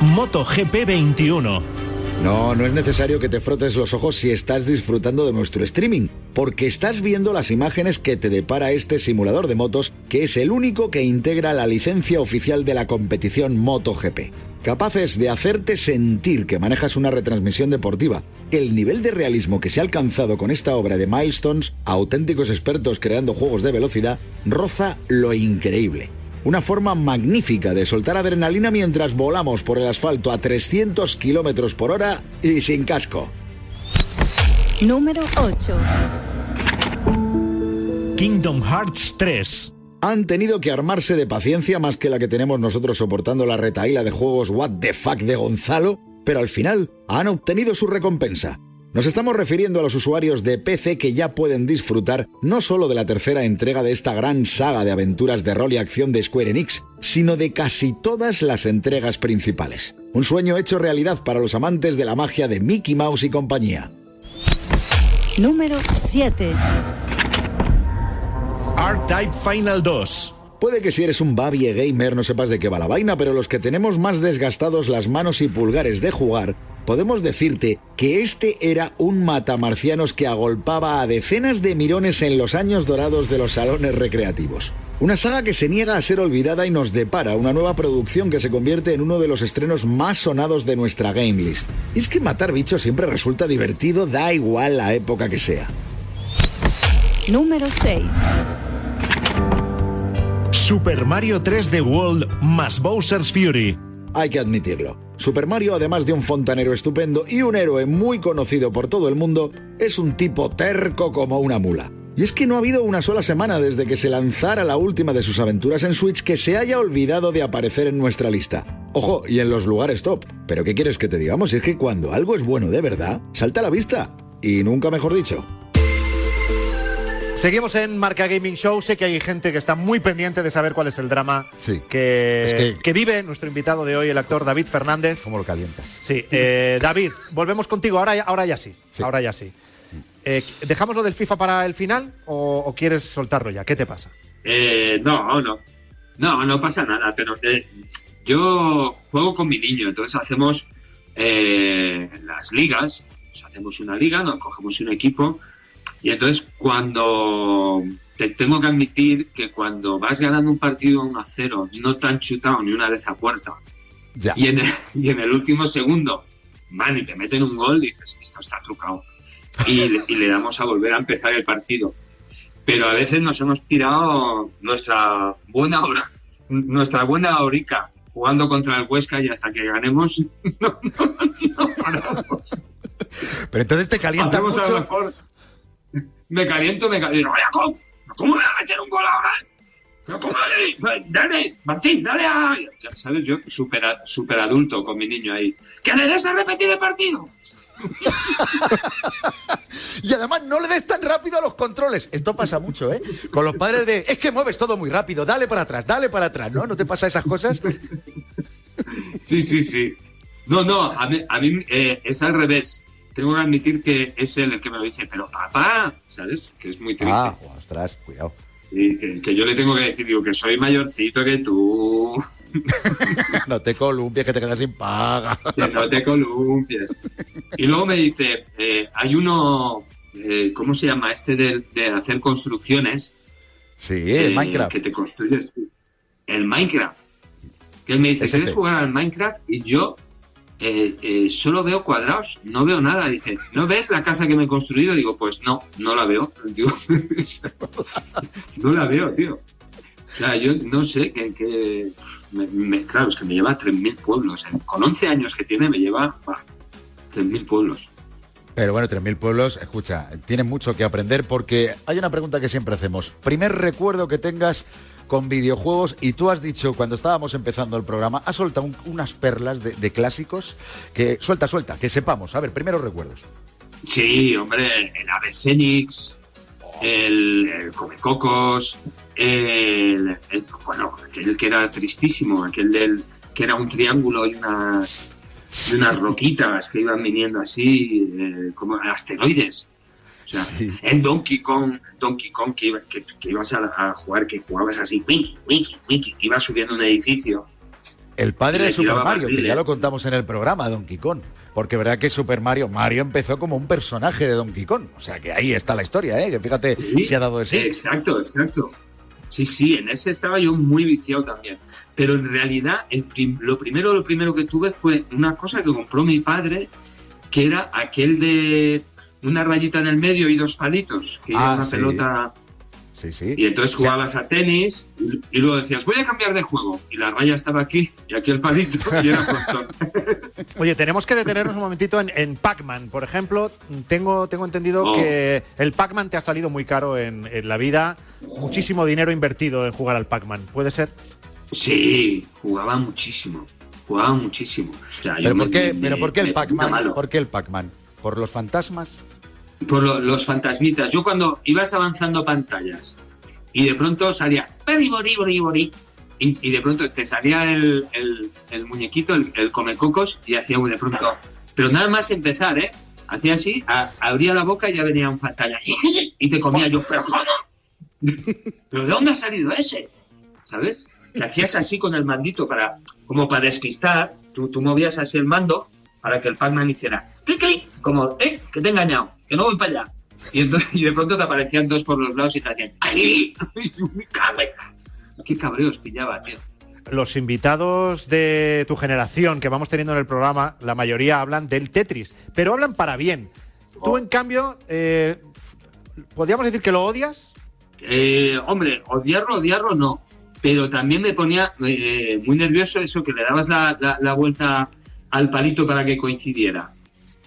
MotoGP 21. No, no es necesario que te frotes los ojos si estás disfrutando de nuestro streaming, porque estás viendo las imágenes que te depara este simulador de motos, que es el único que integra la licencia oficial de la competición MotoGP. Capaces de hacerte sentir que manejas una retransmisión deportiva. El nivel de realismo que se ha alcanzado con esta obra de Milestones, auténticos expertos creando juegos de velocidad, roza lo increíble. Una forma magnífica de soltar adrenalina mientras volamos por el asfalto a 300 kilómetros por hora y sin casco. Número 8. Kingdom Hearts 3. Han tenido que armarse de paciencia más que la que tenemos nosotros soportando la retaíla de juegos What the fuck de Gonzalo, pero al final han obtenido su recompensa. Nos estamos refiriendo a los usuarios de PC que ya pueden disfrutar no solo de la tercera entrega de esta gran saga de aventuras de rol y acción de Square Enix, sino de casi todas las entregas principales. Un sueño hecho realidad para los amantes de la magia de Mickey Mouse y compañía. Número 7. R-Type Final 2. Puede que si eres un babie gamer no sepas de qué va la vaina, pero los que tenemos más desgastados las manos y pulgares de jugar, podemos decirte que este era un matamarcianos que agolpaba a decenas de mirones en los años dorados de los salones recreativos. Una saga que se niega a ser olvidada y nos depara una nueva producción que se convierte en uno de los estrenos más sonados de nuestra game list. Y es que matar bichos siempre resulta divertido, da igual la época que sea. Número 6. Super Mario 3D World más Bowser's Fury. Hay que admitirlo. Super Mario, además de un fontanero estupendo y un héroe muy conocido por todo el mundo, es un tipo terco como una mula. Y es que no ha habido una sola semana desde que se lanzara la última de sus aventuras en Switch que se haya olvidado de aparecer en nuestra lista. Ojo, y en los lugares top. Pero ¿qué quieres que te digamos? Es que cuando algo es bueno de verdad, salta a la vista. Y nunca mejor dicho. Seguimos en Marca Gaming Show. Sé que hay gente que está muy pendiente de saber cuál es el drama Sí. que, Es que- que vive nuestro invitado de hoy, el actor David Fernández. ¿Cómo lo calientas? Sí, eh, David, volvemos contigo. Ahora, ya- ahora ya sí. Sí. Ahora ya sí. Eh, ¿Dejamos lo del FIFA para el final o, o quieres soltarlo ya? ¿Qué te pasa? Eh, no, no. No, no pasa nada, pero eh, yo juego con mi niño, entonces hacemos eh, las ligas, pues hacemos una liga, nos cogemos un equipo y entonces cuando te tengo que admitir que cuando vas ganando un partido 1 a 0, no tan chutado ni una vez a puerta, Ya. y en, el, y en el último segundo van y te meten un gol, dices, esto está trucado. Y, le- y le damos a volver a empezar el partido. Pero a veces nos hemos tirado nuestra buena nuestra buena horica jugando contra el Huesca y hasta que ganemos <laughs> no, no, no paramos. Pero entonces te calienta a lo mejor- Me caliento, me caliento. Oye, ¿cómo, ¿Cómo me va a meter un gol ahora? Pero ¿cómo? Dale, Martín, dale a... Ya ¿Sabes? Yo súper súper adulto con mi niño ahí. ¡Que le des a repetir el partido! <laughs> Y además no le des tan rápido a los controles. Esto pasa mucho, ¿eh? Con los padres de, es que mueves todo muy rápido, dale para atrás, dale para atrás, ¿no? ¿No te pasa esas cosas? <laughs> Sí, sí, sí. No, no, a mí, a mí, eh, es al revés. Tengo que admitir que es él el que me dice, pero papá, ¿sabes? Que es muy triste. Ah, ostras, cuidado. Y que, que yo le tengo que decir, digo, que soy mayorcito que tú, <laughs> No te columpies, que te quedas sin paga. <laughs> que no te columpies. Y luego me dice, eh, hay uno, eh, ¿cómo se llama? Este de, de hacer construcciones. Sí, eh, el Minecraft. Que te construyes tú. El Minecraft. Que él me dice, Es ¿quieres jugar al Minecraft? Y yo eh, eh, solo veo cuadrados, no veo nada. Dice, ¿no ves la casa que me he construido? Digo, pues no, no la veo. <laughs> No la veo, tío. O sea, yo no sé que, claro, es que me lleva 3.000 pueblos. ¿eh? Con 11 años que tiene, me lleva bah, 3.000 pueblos. Pero bueno, 3.000 pueblos, escucha, tienes mucho que aprender porque hay una pregunta que siempre hacemos. Primer recuerdo que tengas con videojuegos y tú has dicho cuando estábamos empezando el programa, has soltado un- unas perlas de, de clásicos que suelta, suelta, que sepamos. A ver, primeros recuerdos. Sí, hombre, el Ave Fénix, el, el Comecocos, el, el- bueno, aquel que era tristísimo, aquel del que era un triángulo y unas, y unas roquitas que iban viniendo así, eh, como asteroides. O sea, el Donkey Kong, Donkey Kong que, iba- que- que ibas a, a jugar, que jugabas así, winky, winky, winky, ibas subiendo un edificio. El padre de Super Mario, que ya lo contamos en el programa, Donkey Kong. Porque verdad que Super Mario, Mario empezó como un personaje de Donkey Kong. O sea que ahí está la historia, ¿eh? Que fíjate Sí, si ha dado de sí. Exacto, exacto. Sí, sí, en ese estaba yo muy viciado también. Pero en realidad, el prim- lo primero, lo primero que tuve fue una cosa que compró mi padre, que era aquel de una rayita en el medio y dos palitos, que era Ah, una sí. pelota. Sí, sí. Y entonces jugabas a tenis y, y luego decías, voy a cambiar de juego. Y la raya estaba aquí y aquí el palito y era <laughs> frontón. <laughs> Oye, tenemos que detenernos un momentito en, en Pac-Man, por ejemplo. Tengo, tengo entendido Oh. que el Pac-Man te ha salido muy caro en, en la vida. Muchísimo dinero invertido en jugar al Pac-Man. ¿Puede ser? Sí, jugaba muchísimo. Jugaba muchísimo. O sea, yo ¿Pero me- por qué, me- pero por qué el Pac-Man? ¿Por qué el Pac-Man? ¿Por los fantasmas? Por lo- los fantasmitas. Yo cuando ibas avanzando pantallas y de pronto salía y, de pronto te salía el, el- muñequito, el, el comecocos, y hacía de pronto. Pero nada más empezar, ¿eh? Hacía así, abría la boca y ya venía un pantalla. Y te comía yo, pero ¿cómo? <laughs> ¿Pero de dónde ha salido ese? ¿Sabes? Que hacías así con el mandito para, como para despistar, tú, tú movías así el mando para que el Pac-Man hiciera clic, clic, como, eh, que te he engañado, que no voy para allá. Y, entonces, <laughs> y de pronto te aparecían dos por los lados y te hacían ¡Ay! <laughs> Y tú, "Me cago en-". Qué cabreos pillaba, tío. Los invitados de tu generación que vamos teniendo en el programa, la mayoría hablan del Tetris, pero hablan para bien. Tú, en cambio, eh, ¿podríamos decir que lo odias? Eh, hombre, odiarlo, odiarlo no. Pero también me ponía eh, muy nervioso eso que le dabas la, la- la vuelta al palito para que coincidiera.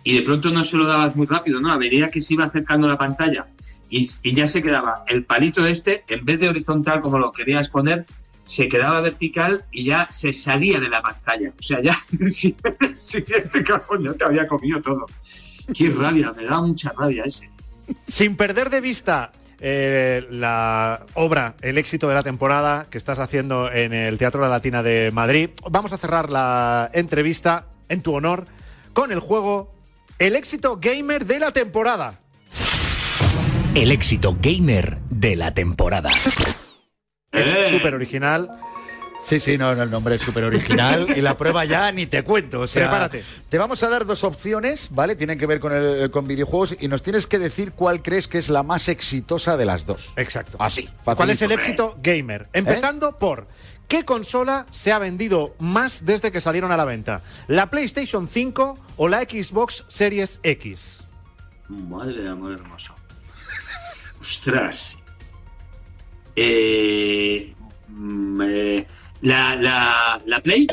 Y de pronto no se lo dabas muy rápido, ¿no? A medida que se iba acercando la pantalla y, y ya se quedaba el palito este, en vez de horizontal como lo querías poner, se quedaba vertical y ya se salía de la pantalla. O sea, ya <laughs> el siguiente cajón ya te había comido todo. Qué rabia, me da mucha rabia ese. Sin perder de vista eh, la obra, el éxito de la temporada que estás haciendo en el Teatro La Latina de Madrid, vamos a cerrar la entrevista en tu honor con el juego El éxito gamer de la temporada. El éxito gamer de la temporada. Es Eh. súper original. Sí, sí, no, no, el nombre es súper original y la prueba ya ni te cuento. O sea, Prepárate. Te vamos a dar dos opciones, ¿vale? Tienen que ver con, el, con videojuegos y nos tienes que decir cuál crees que es la más exitosa de las dos. Exacto. Así. ¿Cuál es el éxito gamer? Empezando por ¿qué consola se ha vendido más desde que salieron a la venta? ¿La PlayStation 5 o la Xbox Series X? Madre de amor hermoso. Ostras. Eh, mm, eh, la, la, la Play.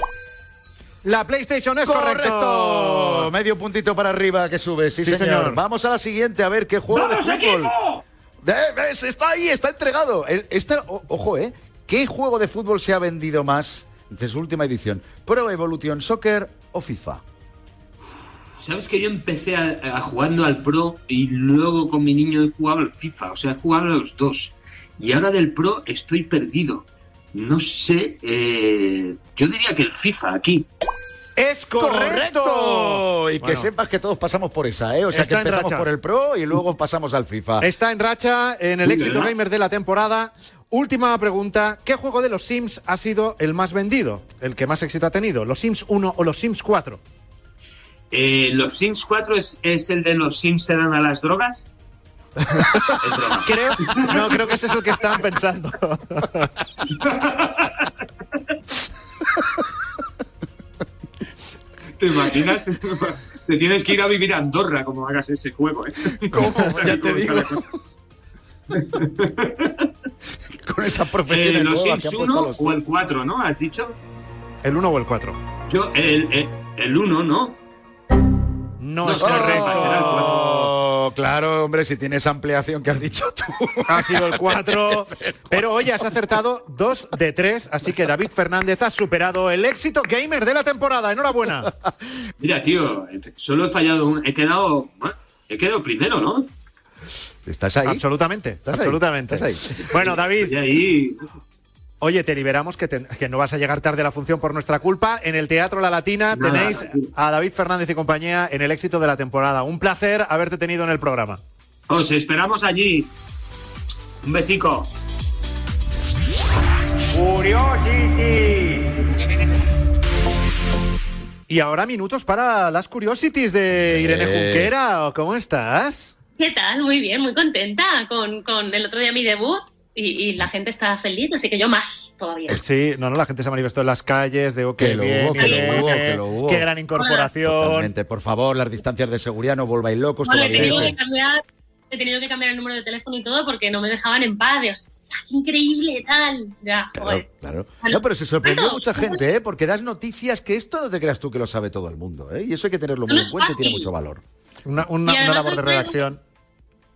La PlayStation es correcto. ¡Correcto! Medio puntito para arriba que sube, sí, Sí, señor. señor. Vamos a la siguiente, a ver qué juego ¡Vamos, de fútbol. equipo! Eh, Está ahí, está entregado. Este, o- ojo, ¿eh? ¿Qué juego de fútbol se ha vendido más de su última edición? ¿Pro Evolution Soccer o FIFA? Sabes que yo empecé a, a jugando al Pro y luego con mi niño he jugado al FIFA. O sea, he jugado a los dos. Y ahora del Pro estoy perdido. No sé. eh, yo diría que el FIFA aquí. Es correcto. Y que Bueno. sepas que todos pasamos por esa, ¿eh? O sea, Está que empezamos por el Pro y luego pasamos al FIFA. Está en racha en el Uy, éxito ¿verdad? gamer de la temporada. Última pregunta. ¿Qué juego de los Sims ha sido el más vendido? ¿El que más éxito ha tenido? ¿Los Sims 1 o los Sims 4? Eh, ¿Los Sims 4 es, es el de los Sims se dan a las drogas? <laughs> Creo, no, creo que ese es el que estaban pensando. <laughs> ¿Te imaginas? <laughs> Te tienes que ir a vivir a Andorra como hagas ese juego, ¿eh? ¿Cómo? Ya te digo. Con esas Eh, profesiones ¿Los Sims han puesto 1 los o el 4, no? ¿Has dicho? ¿El 1 o el 4? Yo, el, el, el 1, ¿no? No, No, es correcto. Oh, claro, hombre, si tienes ampliación que has dicho tú. <laughs> Ha sido el 4. <laughs> Pero hoy has acertado 2 de 3. Así que David Fernández ha superado el éxito gamer de la temporada. Enhorabuena. <laughs> Mira, tío, solo he fallado un... He quedado... he quedado primero, ¿no? ¿Estás ahí? Absolutamente. ¿Estás ahí? absolutamente. ¿Estás ahí? Bueno, David, Y ahí... Oye, te liberamos que, te- que no vas a llegar tarde a la función por nuestra culpa. En el Teatro La Latina Nada, tenéis a David Fernández y compañía en el éxito de la temporada. Un placer haberte tenido en el programa. Os esperamos allí. Un besico. Y ahora minutos para las curiosities de Irene Eh. Junquera. ¿Cómo estás? ¿Qué tal? Muy bien, muy contenta con, con el otro día mi debut y, y la gente está feliz, así que yo más todavía. Eh, Sí, no, no, la gente se manifestó en las calles de qué Que lo bien, hubo, que lo hubo, que lo hubo. qué gran incorporación. Totalmente. Por favor, las distancias de seguridad no volváis locos Bueno, he todavía. tenido, que cambiar, he tenido que cambiar el número de teléfono y todo porque no me dejaban en paz. De, "Hostia, qué increíble, tal. Ya, joder. Claro, claro. No, pero se sorprendió bueno, mucha gente, ¿eh? Porque das noticias que esto no te creas tú que lo sabe todo el mundo, ¿eh? Y eso hay que tenerlo muy No en cuenta y tiene mucho valor. Una, una- una labor de redacción.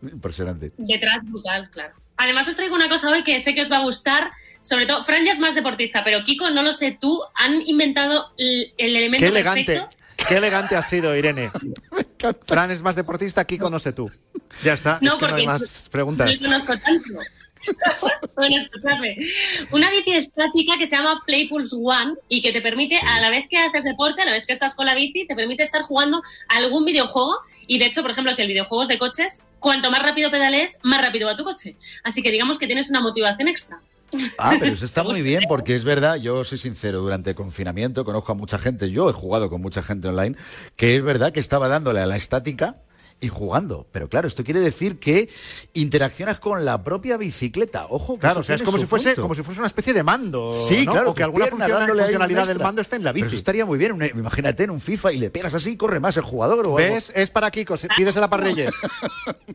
Impresionante. Detrás brutal, claro. Además os traigo una cosa hoy que sé que os va a gustar. Sobre todo, Fran ya es más deportista, pero Kiko, no lo sé tú, han inventado el, el elemento Qué elegante. perfecto. Qué elegante has sido, Irene. <laughs> Fran es más deportista, Kiko no sé tú. Ya está, No, es que no hay más preguntas. No conozco tanto. <laughs> bueno, escuchadme. Una bici estática que se llama Playpulse One y que te permite, a la vez que haces deporte, a la vez que estás con la bici, te permite estar jugando algún videojuego. Y de hecho, por ejemplo, si el videojuego es de coches, cuanto más rápido pedales, más rápido va tu coche. Así que digamos que tienes una motivación extra. Ah, pero eso está <laughs> muy bien porque es verdad, yo soy sincero, durante el confinamiento conozco a mucha gente, yo he jugado con mucha gente online, que es verdad que estaba dándole a la estática y jugando. Pero claro, esto quiere decir que interaccionas con la propia bicicleta. Ojo, que Claro, eso o sea, es como si fuese punto. como si fuese una especie de mando. Sí, ¿no? claro. O que alguna funcionalidad del mando esté en la Pero bici. eso estaría muy bien. un- imagínate en un FIFA y le pegas así y corre más el jugador o algo. ¿Ves? Es para Kiko, pídesela para Reyes.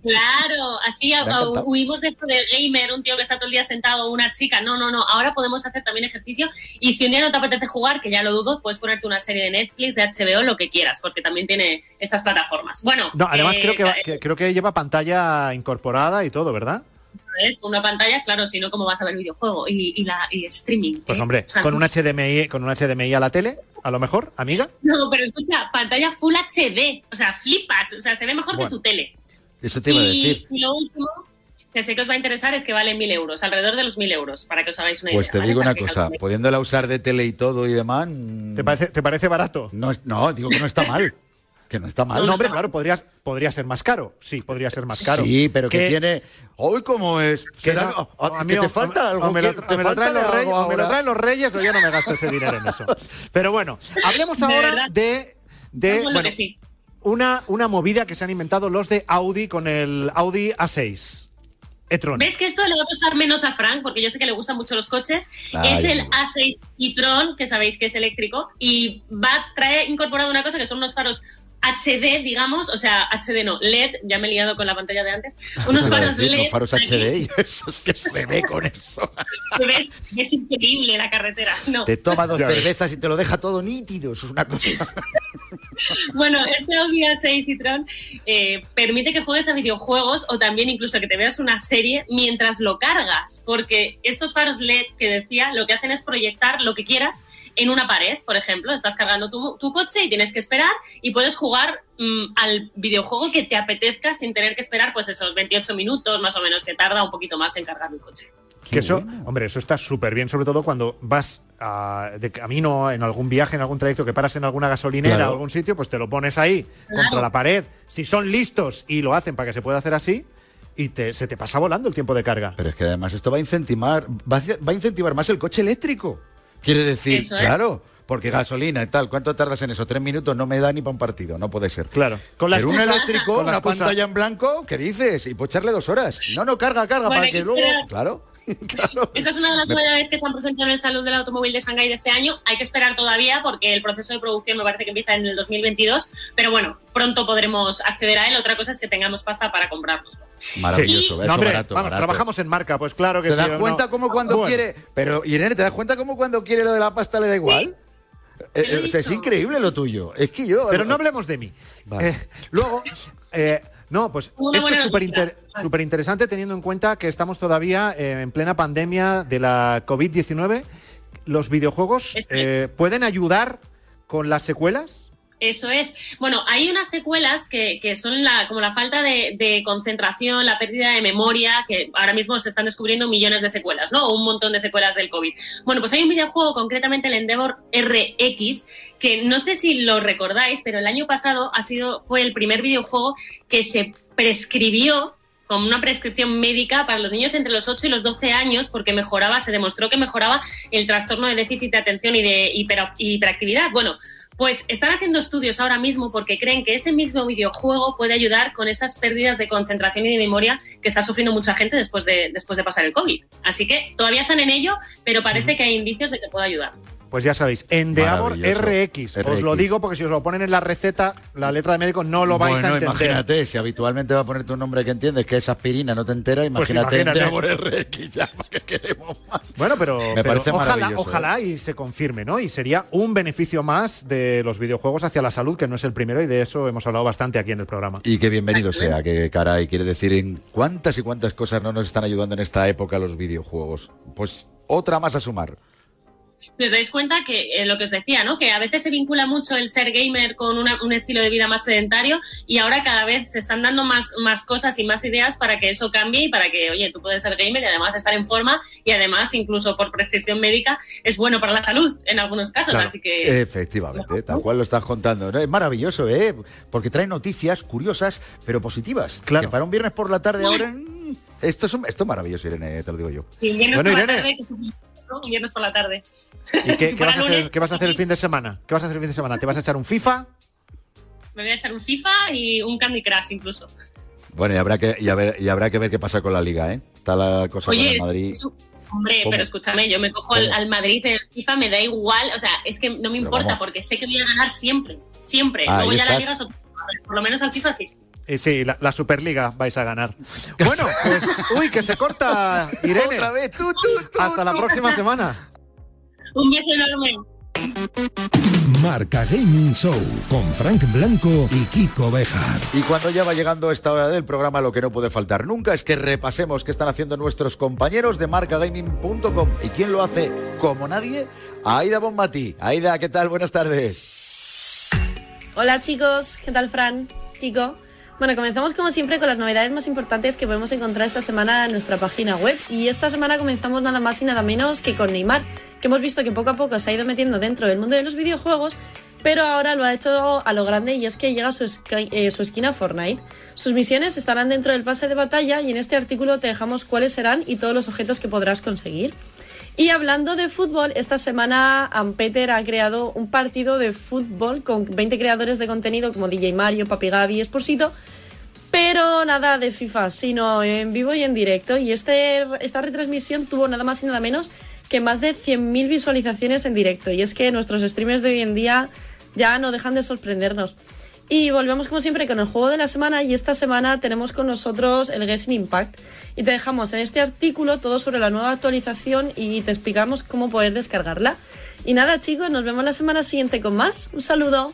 Claro, así huimos de esto de gamer, un tío que está todo el día sentado, una chica. No, no, no. Ahora podemos hacer también ejercicio. Y si un día no te apetece jugar, que ya lo dudo, puedes ponerte una serie de Netflix, de HBO, lo que quieras, porque también tiene estas plataformas. Bueno, No, además eh, creo que, va- que- creo que lleva pantalla incorporada y todo, ¿verdad? Con una pantalla, claro, si no, ¿cómo vas a ver videojuego? Y, y la, y streaming. Pues ¿eh? hombre, con un HDMI, con un HDMI a la tele, a lo mejor, amiga. No, pero escucha, pantalla Full HD. O sea, flipas. O sea, se ve mejor Bueno, que tu tele. Eso te iba a y, decir. y lo último, que sé que os va a interesar, es que vale mil euros, alrededor de los mil euros, para que os hagáis una Pues idea. te ¿vale? digo Para una cosa, calculéis. pudiéndola usar de tele y todo y demás. ¿Te parece, ¿te parece barato? No, es- no, digo que no está mal. <laughs> Que no está mal. No, hombre, claro, podrías, podría ser más caro. Sí, podría ser más caro. Sí, pero que, tiene. Hoy cómo es. que ¿Será- no- ah, a mí que o- te falta algo. me lo, me traen los reyes, o me lo ahora. traen los reyes o yo no me gasto ese dinero en eso. Pero bueno, hablemos ahora de, de bueno, sí. una, una movida que se han inventado los de Audi con el Audi A6 e-tron. ¿Ves que esto le va a costar menos a Frank? Porque yo sé que le gustan mucho los coches. Ay, es el no. A6 e-tron, que sabéis que es eléctrico, y va trae incorporado una cosa que son unos faros HD, digamos, o sea, HD no, LED, ya me he liado con la pantalla de antes, <laughs> unos faros decir, LED. los faros HD y <laughs> eso es que se ve con eso. <laughs> ves, es increíble la carretera. No. Te toma dos Ya ves. cervezas y te lo deja todo nítido. Eso es una cosa. Bueno, este Audi A6 e-tron eh, permite que juegues a videojuegos o también incluso que te veas una serie mientras lo cargas, porque estos faros LED que decía lo que hacen es proyectar lo que quieras en una pared, por ejemplo, estás cargando tu, tu coche y tienes que esperar y puedes jugar mm, al videojuego que te apetezca sin tener que esperar pues esos 28 minutos más o menos que tarda un poquito más en cargar el coche. Que eso, hombre, eso está súper bien, sobre todo cuando vas a- de camino en algún viaje, en algún trayecto, que paras en alguna gasolinera Claro. o algún sitio, pues te lo pones ahí Claro. contra la pared. Si son listos y lo hacen para que se pueda hacer así, y te- se te pasa volando el tiempo de carga. Pero es que además esto va a incentivar, va a, va a incentivar más el coche eléctrico. Quiere decir, es. claro, porque gasolina y tal, ¿cuánto tardas en eso? Tres minutos no me da ni para un partido, no puede ser. Claro. Con la Pero un eléctrico, con la una pantalla en blanco, ¿qué dices? Y puedo echarle dos horas. No, no, carga, carga, Bueno, para que que luego. esperar. Claro. <laughs> Esta es una de las novedades que se han presentado en el Salón del Automóvil de Shanghái de este año. Hay que esperar todavía porque el proceso de producción me parece que empieza en el 2022, pero bueno, pronto podremos acceder a él. Otra cosa es que tengamos pasta para comprarlo. Maravilloso, Sí. eso No, hombre, barato, vamos, barato. trabajamos en marca, pues claro que ¿Te sí. das ¿o cuenta no? cómo cuando Bueno, quiere? Pero, Irene, ¿te das cuenta cómo cuando quiere lo de la pasta le da igual? Eh, o sea, es increíble lo tuyo. Es que yo. Pero no hablemos de mí. Vale. Eh, luego, eh, no, pues Una esto es súper inter- interesante teniendo en cuenta que estamos todavía eh, en plena pandemia de la COVID-19. ¿Los videojuegos Esto es. eh, pueden ayudar con las secuelas? Eso es. Bueno, hay unas secuelas que, que son la, como la falta de, concentración, la pérdida de memoria, que ahora mismo se están descubriendo millones de secuelas, ¿no? O un montón de secuelas del COVID. Bueno, pues hay un videojuego, concretamente el Endeavor RX, que no sé si lo recordáis, pero el año pasado ha sido, fue el primer videojuego que se prescribió con una prescripción médica para los niños entre los 8 y los 12 años porque mejoraba, se demostró que mejoraba el trastorno de déficit de atención y de hiper- hiperactividad. Bueno, pues están haciendo estudios ahora mismo porque creen que ese mismo videojuego puede ayudar con esas pérdidas de concentración y de memoria que está sufriendo mucha gente después de, después de pasar el COVID. Así que todavía están en ello, pero parece que hay indicios de que puede ayudar. Pues ya sabéis, Endeavor. RX. Os lo digo porque si os lo ponen en la receta, la letra de médico, no lo vais bueno, a entender. imagínate, si habitualmente va a poner tu nombre que entiendes que es aspirina, no te enteras, Pues imagínate. Endeavor RX, ya, ¿para qué queremos más? Bueno, pero, Me pero parece ojalá, ¿eh? ojalá y se confirme, ¿no? Y sería un beneficio más de los videojuegos hacia la salud, que no es el primero, y de eso hemos hablado bastante aquí en el programa. Y que bienvenido sea, que caray, quiere decir en cuántas y cuántas cosas no nos están ayudando en esta época los videojuegos. Pues otra más a sumar. Si os dais cuenta que eh, lo que os decía, ¿no? Que a veces se vincula mucho el ser gamer con una- un estilo de vida más sedentario y ahora cada vez se están dando más, más cosas y más ideas para que eso cambie y para que, oye, tú puedes ser gamer y además estar en forma y además, incluso por prescripción médica, es bueno para la salud en algunos casos. Claro, Así que Efectivamente, tal cual lo estás contando. ¿no? Es maravilloso, ¿eh? Porque trae noticias curiosas, pero positivas. Claro. Que para un viernes por la tarde ahora... mm, Esto es, un- esto es maravilloso, Irene, te lo digo yo. sí, Bueno, Irene. La viernes por la tarde. ¿Y qué, Si <laughs> qué vas a hacer, lunes, qué vas a hacer el fin de semana? ¿Qué vas a hacer el fin de semana? ¿Te vas a echar un FIFA? Me voy a echar un FIFA y un Candy Crush incluso. Bueno, y habrá que, y, a ver- y habrá que ver qué pasa con la liga, ¿eh? Está la cosa con Oye, el Madrid. es un- hombre, ¿Cómo? pero escúchame, yo me cojo al, al Madrid en FIFA, me da igual, o sea, es que no me importa vamos. porque sé que voy a ganar siempre, siempre. Ah, Luego ya la estás. otra cosa, por lo menos al FIFA sí. Eh, sí, la, la Superliga vais a ganar. <laughs> Bueno, pues, uy, que se corta, Irene. Otra vez, tú, tú, tú, Hasta la tú. próxima semana. Un beso enorme. Marca Gaming Show con Frank Blanco y Kiko Bejar. Y cuando ya va llegando esta hora del programa, lo que no puede faltar nunca es que repasemos qué están haciendo nuestros compañeros de marcagaming.com. ¿Y quién lo hace como nadie? Aida Bonmati. Aida, ¿qué tal? Buenas tardes. Hola chicos, ¿qué tal Fran? Kiko. Bueno, comenzamos como siempre con las novedades más importantes que podemos encontrar esta semana en nuestra página web. Y esta semana comenzamos nada más y nada menos que con Neymar, que hemos visto que poco a poco se ha ido metiendo dentro del mundo de los videojuegos, pero ahora lo ha hecho a lo grande y es que llega su, esqui- eh, su esquina Fortnite. Sus misiones estarán dentro del pase de batalla y en este artículo te dejamos cuáles serán y todos los objetos que podrás conseguir. Y hablando de fútbol, esta semana Ampeter ha creado un partido de fútbol con 20 creadores de contenido como DJ Mario, Papi Gaby, Esposito, pero nada de FIFA, sino en vivo y en directo. Y este, esta retransmisión tuvo nada más y nada menos que más de 100.000 visualizaciones en directo. Y es que nuestros streamers de hoy en día ya no dejan de sorprendernos. Y volvemos como siempre con el juego de la semana y esta semana tenemos con nosotros el Genshin Impact y te dejamos en este artículo todo sobre la nueva actualización y te explicamos cómo poder descargarla. Y nada chicos, nos vemos la semana siguiente con más. Un saludo.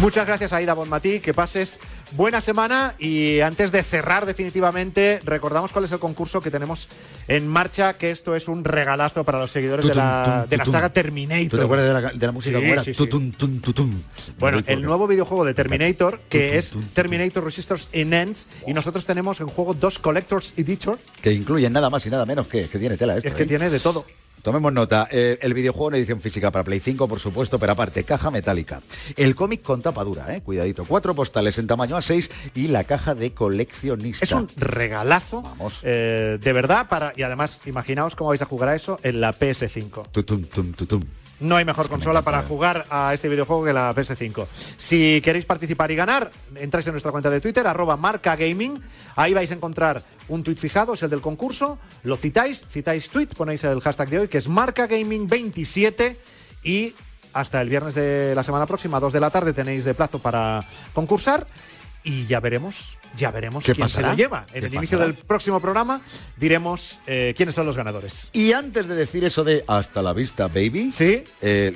Muchas gracias, Aida Bonmatí. Que pases buena semana. Y antes de cerrar definitivamente, recordamos cuál es el concurso que tenemos en marcha, que esto es un regalazo para los seguidores de la, de la saga Terminator. ¿Tú te acuerdas de la, de la música? Sí, ¿Cómo era? sí, sí. Tutum, tum, tutum. Bueno, el nuevo videojuego de Terminator, que es Terminator Resistance Enhanced, y nosotros tenemos en juego dos Collector's Editor, Que incluyen nada más y nada menos que, que tiene tela esto. es que ¿eh? tiene de todo. Tomemos nota. eh, el videojuego en edición física para Play 5, por supuesto, pero aparte, caja metálica. El cómic con tapa dura, eh, cuidadito. Cuatro postales en tamaño A6 y la caja de coleccionista. Es un regalazo, eh, de verdad, para y además, imaginaos cómo vais a jugar a eso en la PS5. Tutum, tum, tutum. No hay mejor consola para jugar a este videojuego que la PS5. Si queréis participar y ganar, entráis en nuestra cuenta de Twitter, arroba marca gaming. Ahí vais a encontrar un tweet fijado, es el del concurso. Lo citáis, citáis tweet, ponéis el hashtag de hoy, que es marca gaming 27 y hasta el viernes de la semana próxima, 2 de la tarde, tenéis de plazo para concursar. Y ya veremos, ya veremos ¿Qué quién pasará? se lo lleva. En ¿Qué el inicio del próximo programa diremos eh, quiénes son los ganadores. Y antes de decir eso de hasta la vista, baby, ¿Sí?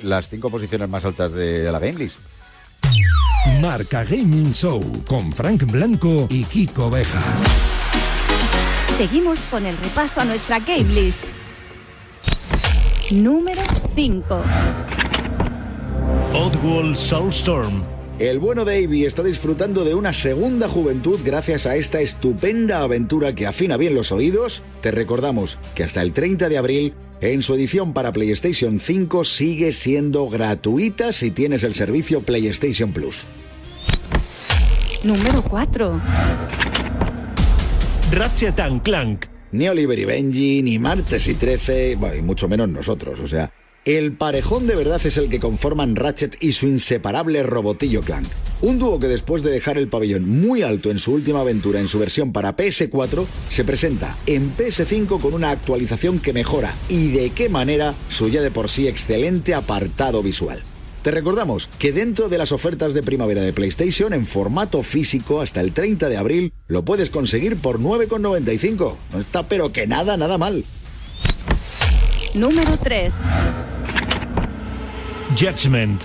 las cinco posiciones más altas de, de la Game List. Marca Gaming Show con Frank Blanco y Kiko Bejar. Seguimos con el repaso a nuestra game list. Número 5. Oddworld Soulstorm. El bueno de Avi está disfrutando de una segunda juventud gracias a esta estupenda aventura que afina bien los oídos. Te recordamos que hasta el 30 de abril, en su edición para PlayStation 5, sigue siendo gratuita si tienes el servicio PlayStation Plus. Número 4. Ratchet and Clank. Ni Oliver y Benji, ni Martes y Trece, bueno, y mucho menos nosotros, o sea. El parejón de verdad es el que conforman Ratchet y su inseparable robotillo Clank. Un dúo que después de dejar el pabellón muy alto en su última aventura en su versión para PS4, se presenta en PS5 con una actualización que mejora, y de qué manera, su ya de por sí excelente apartado visual. Te recordamos que dentro de las ofertas de primavera de PlayStation en formato físico hasta el 30 de abril lo puedes conseguir por 9,95. No está pero que nada, nada mal. Número 3. Judgment.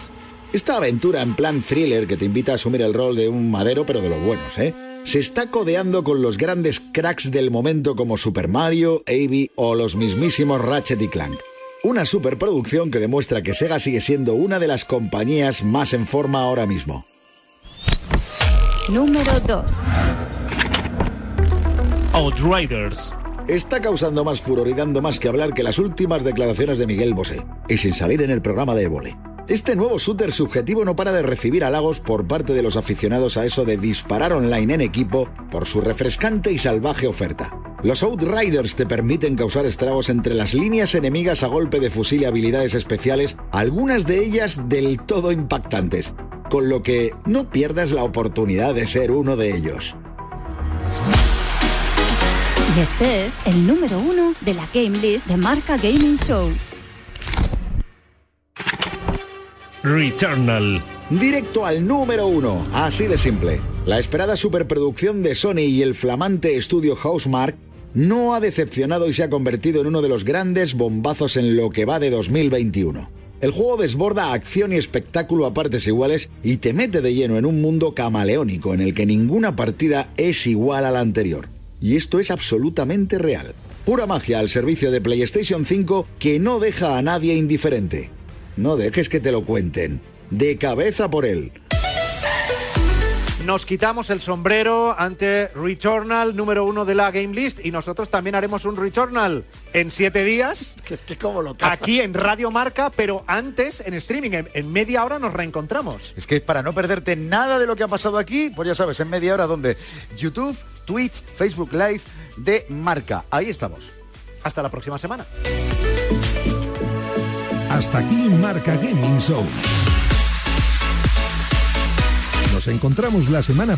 Esta aventura en plan thriller que te invita a asumir el rol de un madero pero de los buenos, ¿eh? Se está codeando con los grandes cracks del momento como Super Mario, Avi o los mismísimos Ratchet y Clank. Una superproducción que demuestra que Sega sigue siendo una de las compañías más en forma ahora mismo. Número 2. Outriders. Está causando más furor y dando más que hablar que las últimas declaraciones de Miguel Bosé, y sin salir en el programa de Évole. Este nuevo shooter subjetivo no para de recibir halagos por parte de los aficionados a eso de disparar online en equipo por su refrescante y salvaje oferta. Los Outriders te permiten causar estragos entre las líneas enemigas a golpe de fusil y habilidades especiales, algunas de ellas del todo impactantes, con lo que no pierdas la oportunidad de ser uno de ellos. Y este es el número 1 de la game list de Marca Gaming Show. Returnal. Directo al número uno, así de simple. La esperada superproducción de Sony y el flamante estudio Housemark no ha decepcionado y se ha convertido en uno de los grandes bombazos en lo que va de 2021. El juego desborda acción y espectáculo a partes iguales y te mete de lleno en un mundo camaleónico en el que ninguna partida es igual a la anterior. Y esto es absolutamente real. Pura magia al servicio de PlayStation 5 que no deja a nadie indiferente. No dejes que te lo cuenten. De cabeza por él. Nos quitamos el sombrero ante Returnal número uno de la Game List y nosotros también haremos un Returnal en siete días. <laughs> Aquí en Radio Marca, pero antes en streaming. En, en, media hora nos reencontramos. Es que para no perderte nada de lo que ha pasado aquí, pues ya sabes, en media hora donde YouTube, Twitch, Facebook Live de Marca. Ahí estamos. Hasta la próxima semana. Hasta aquí Marca Gaming Show. Nos encontramos la semana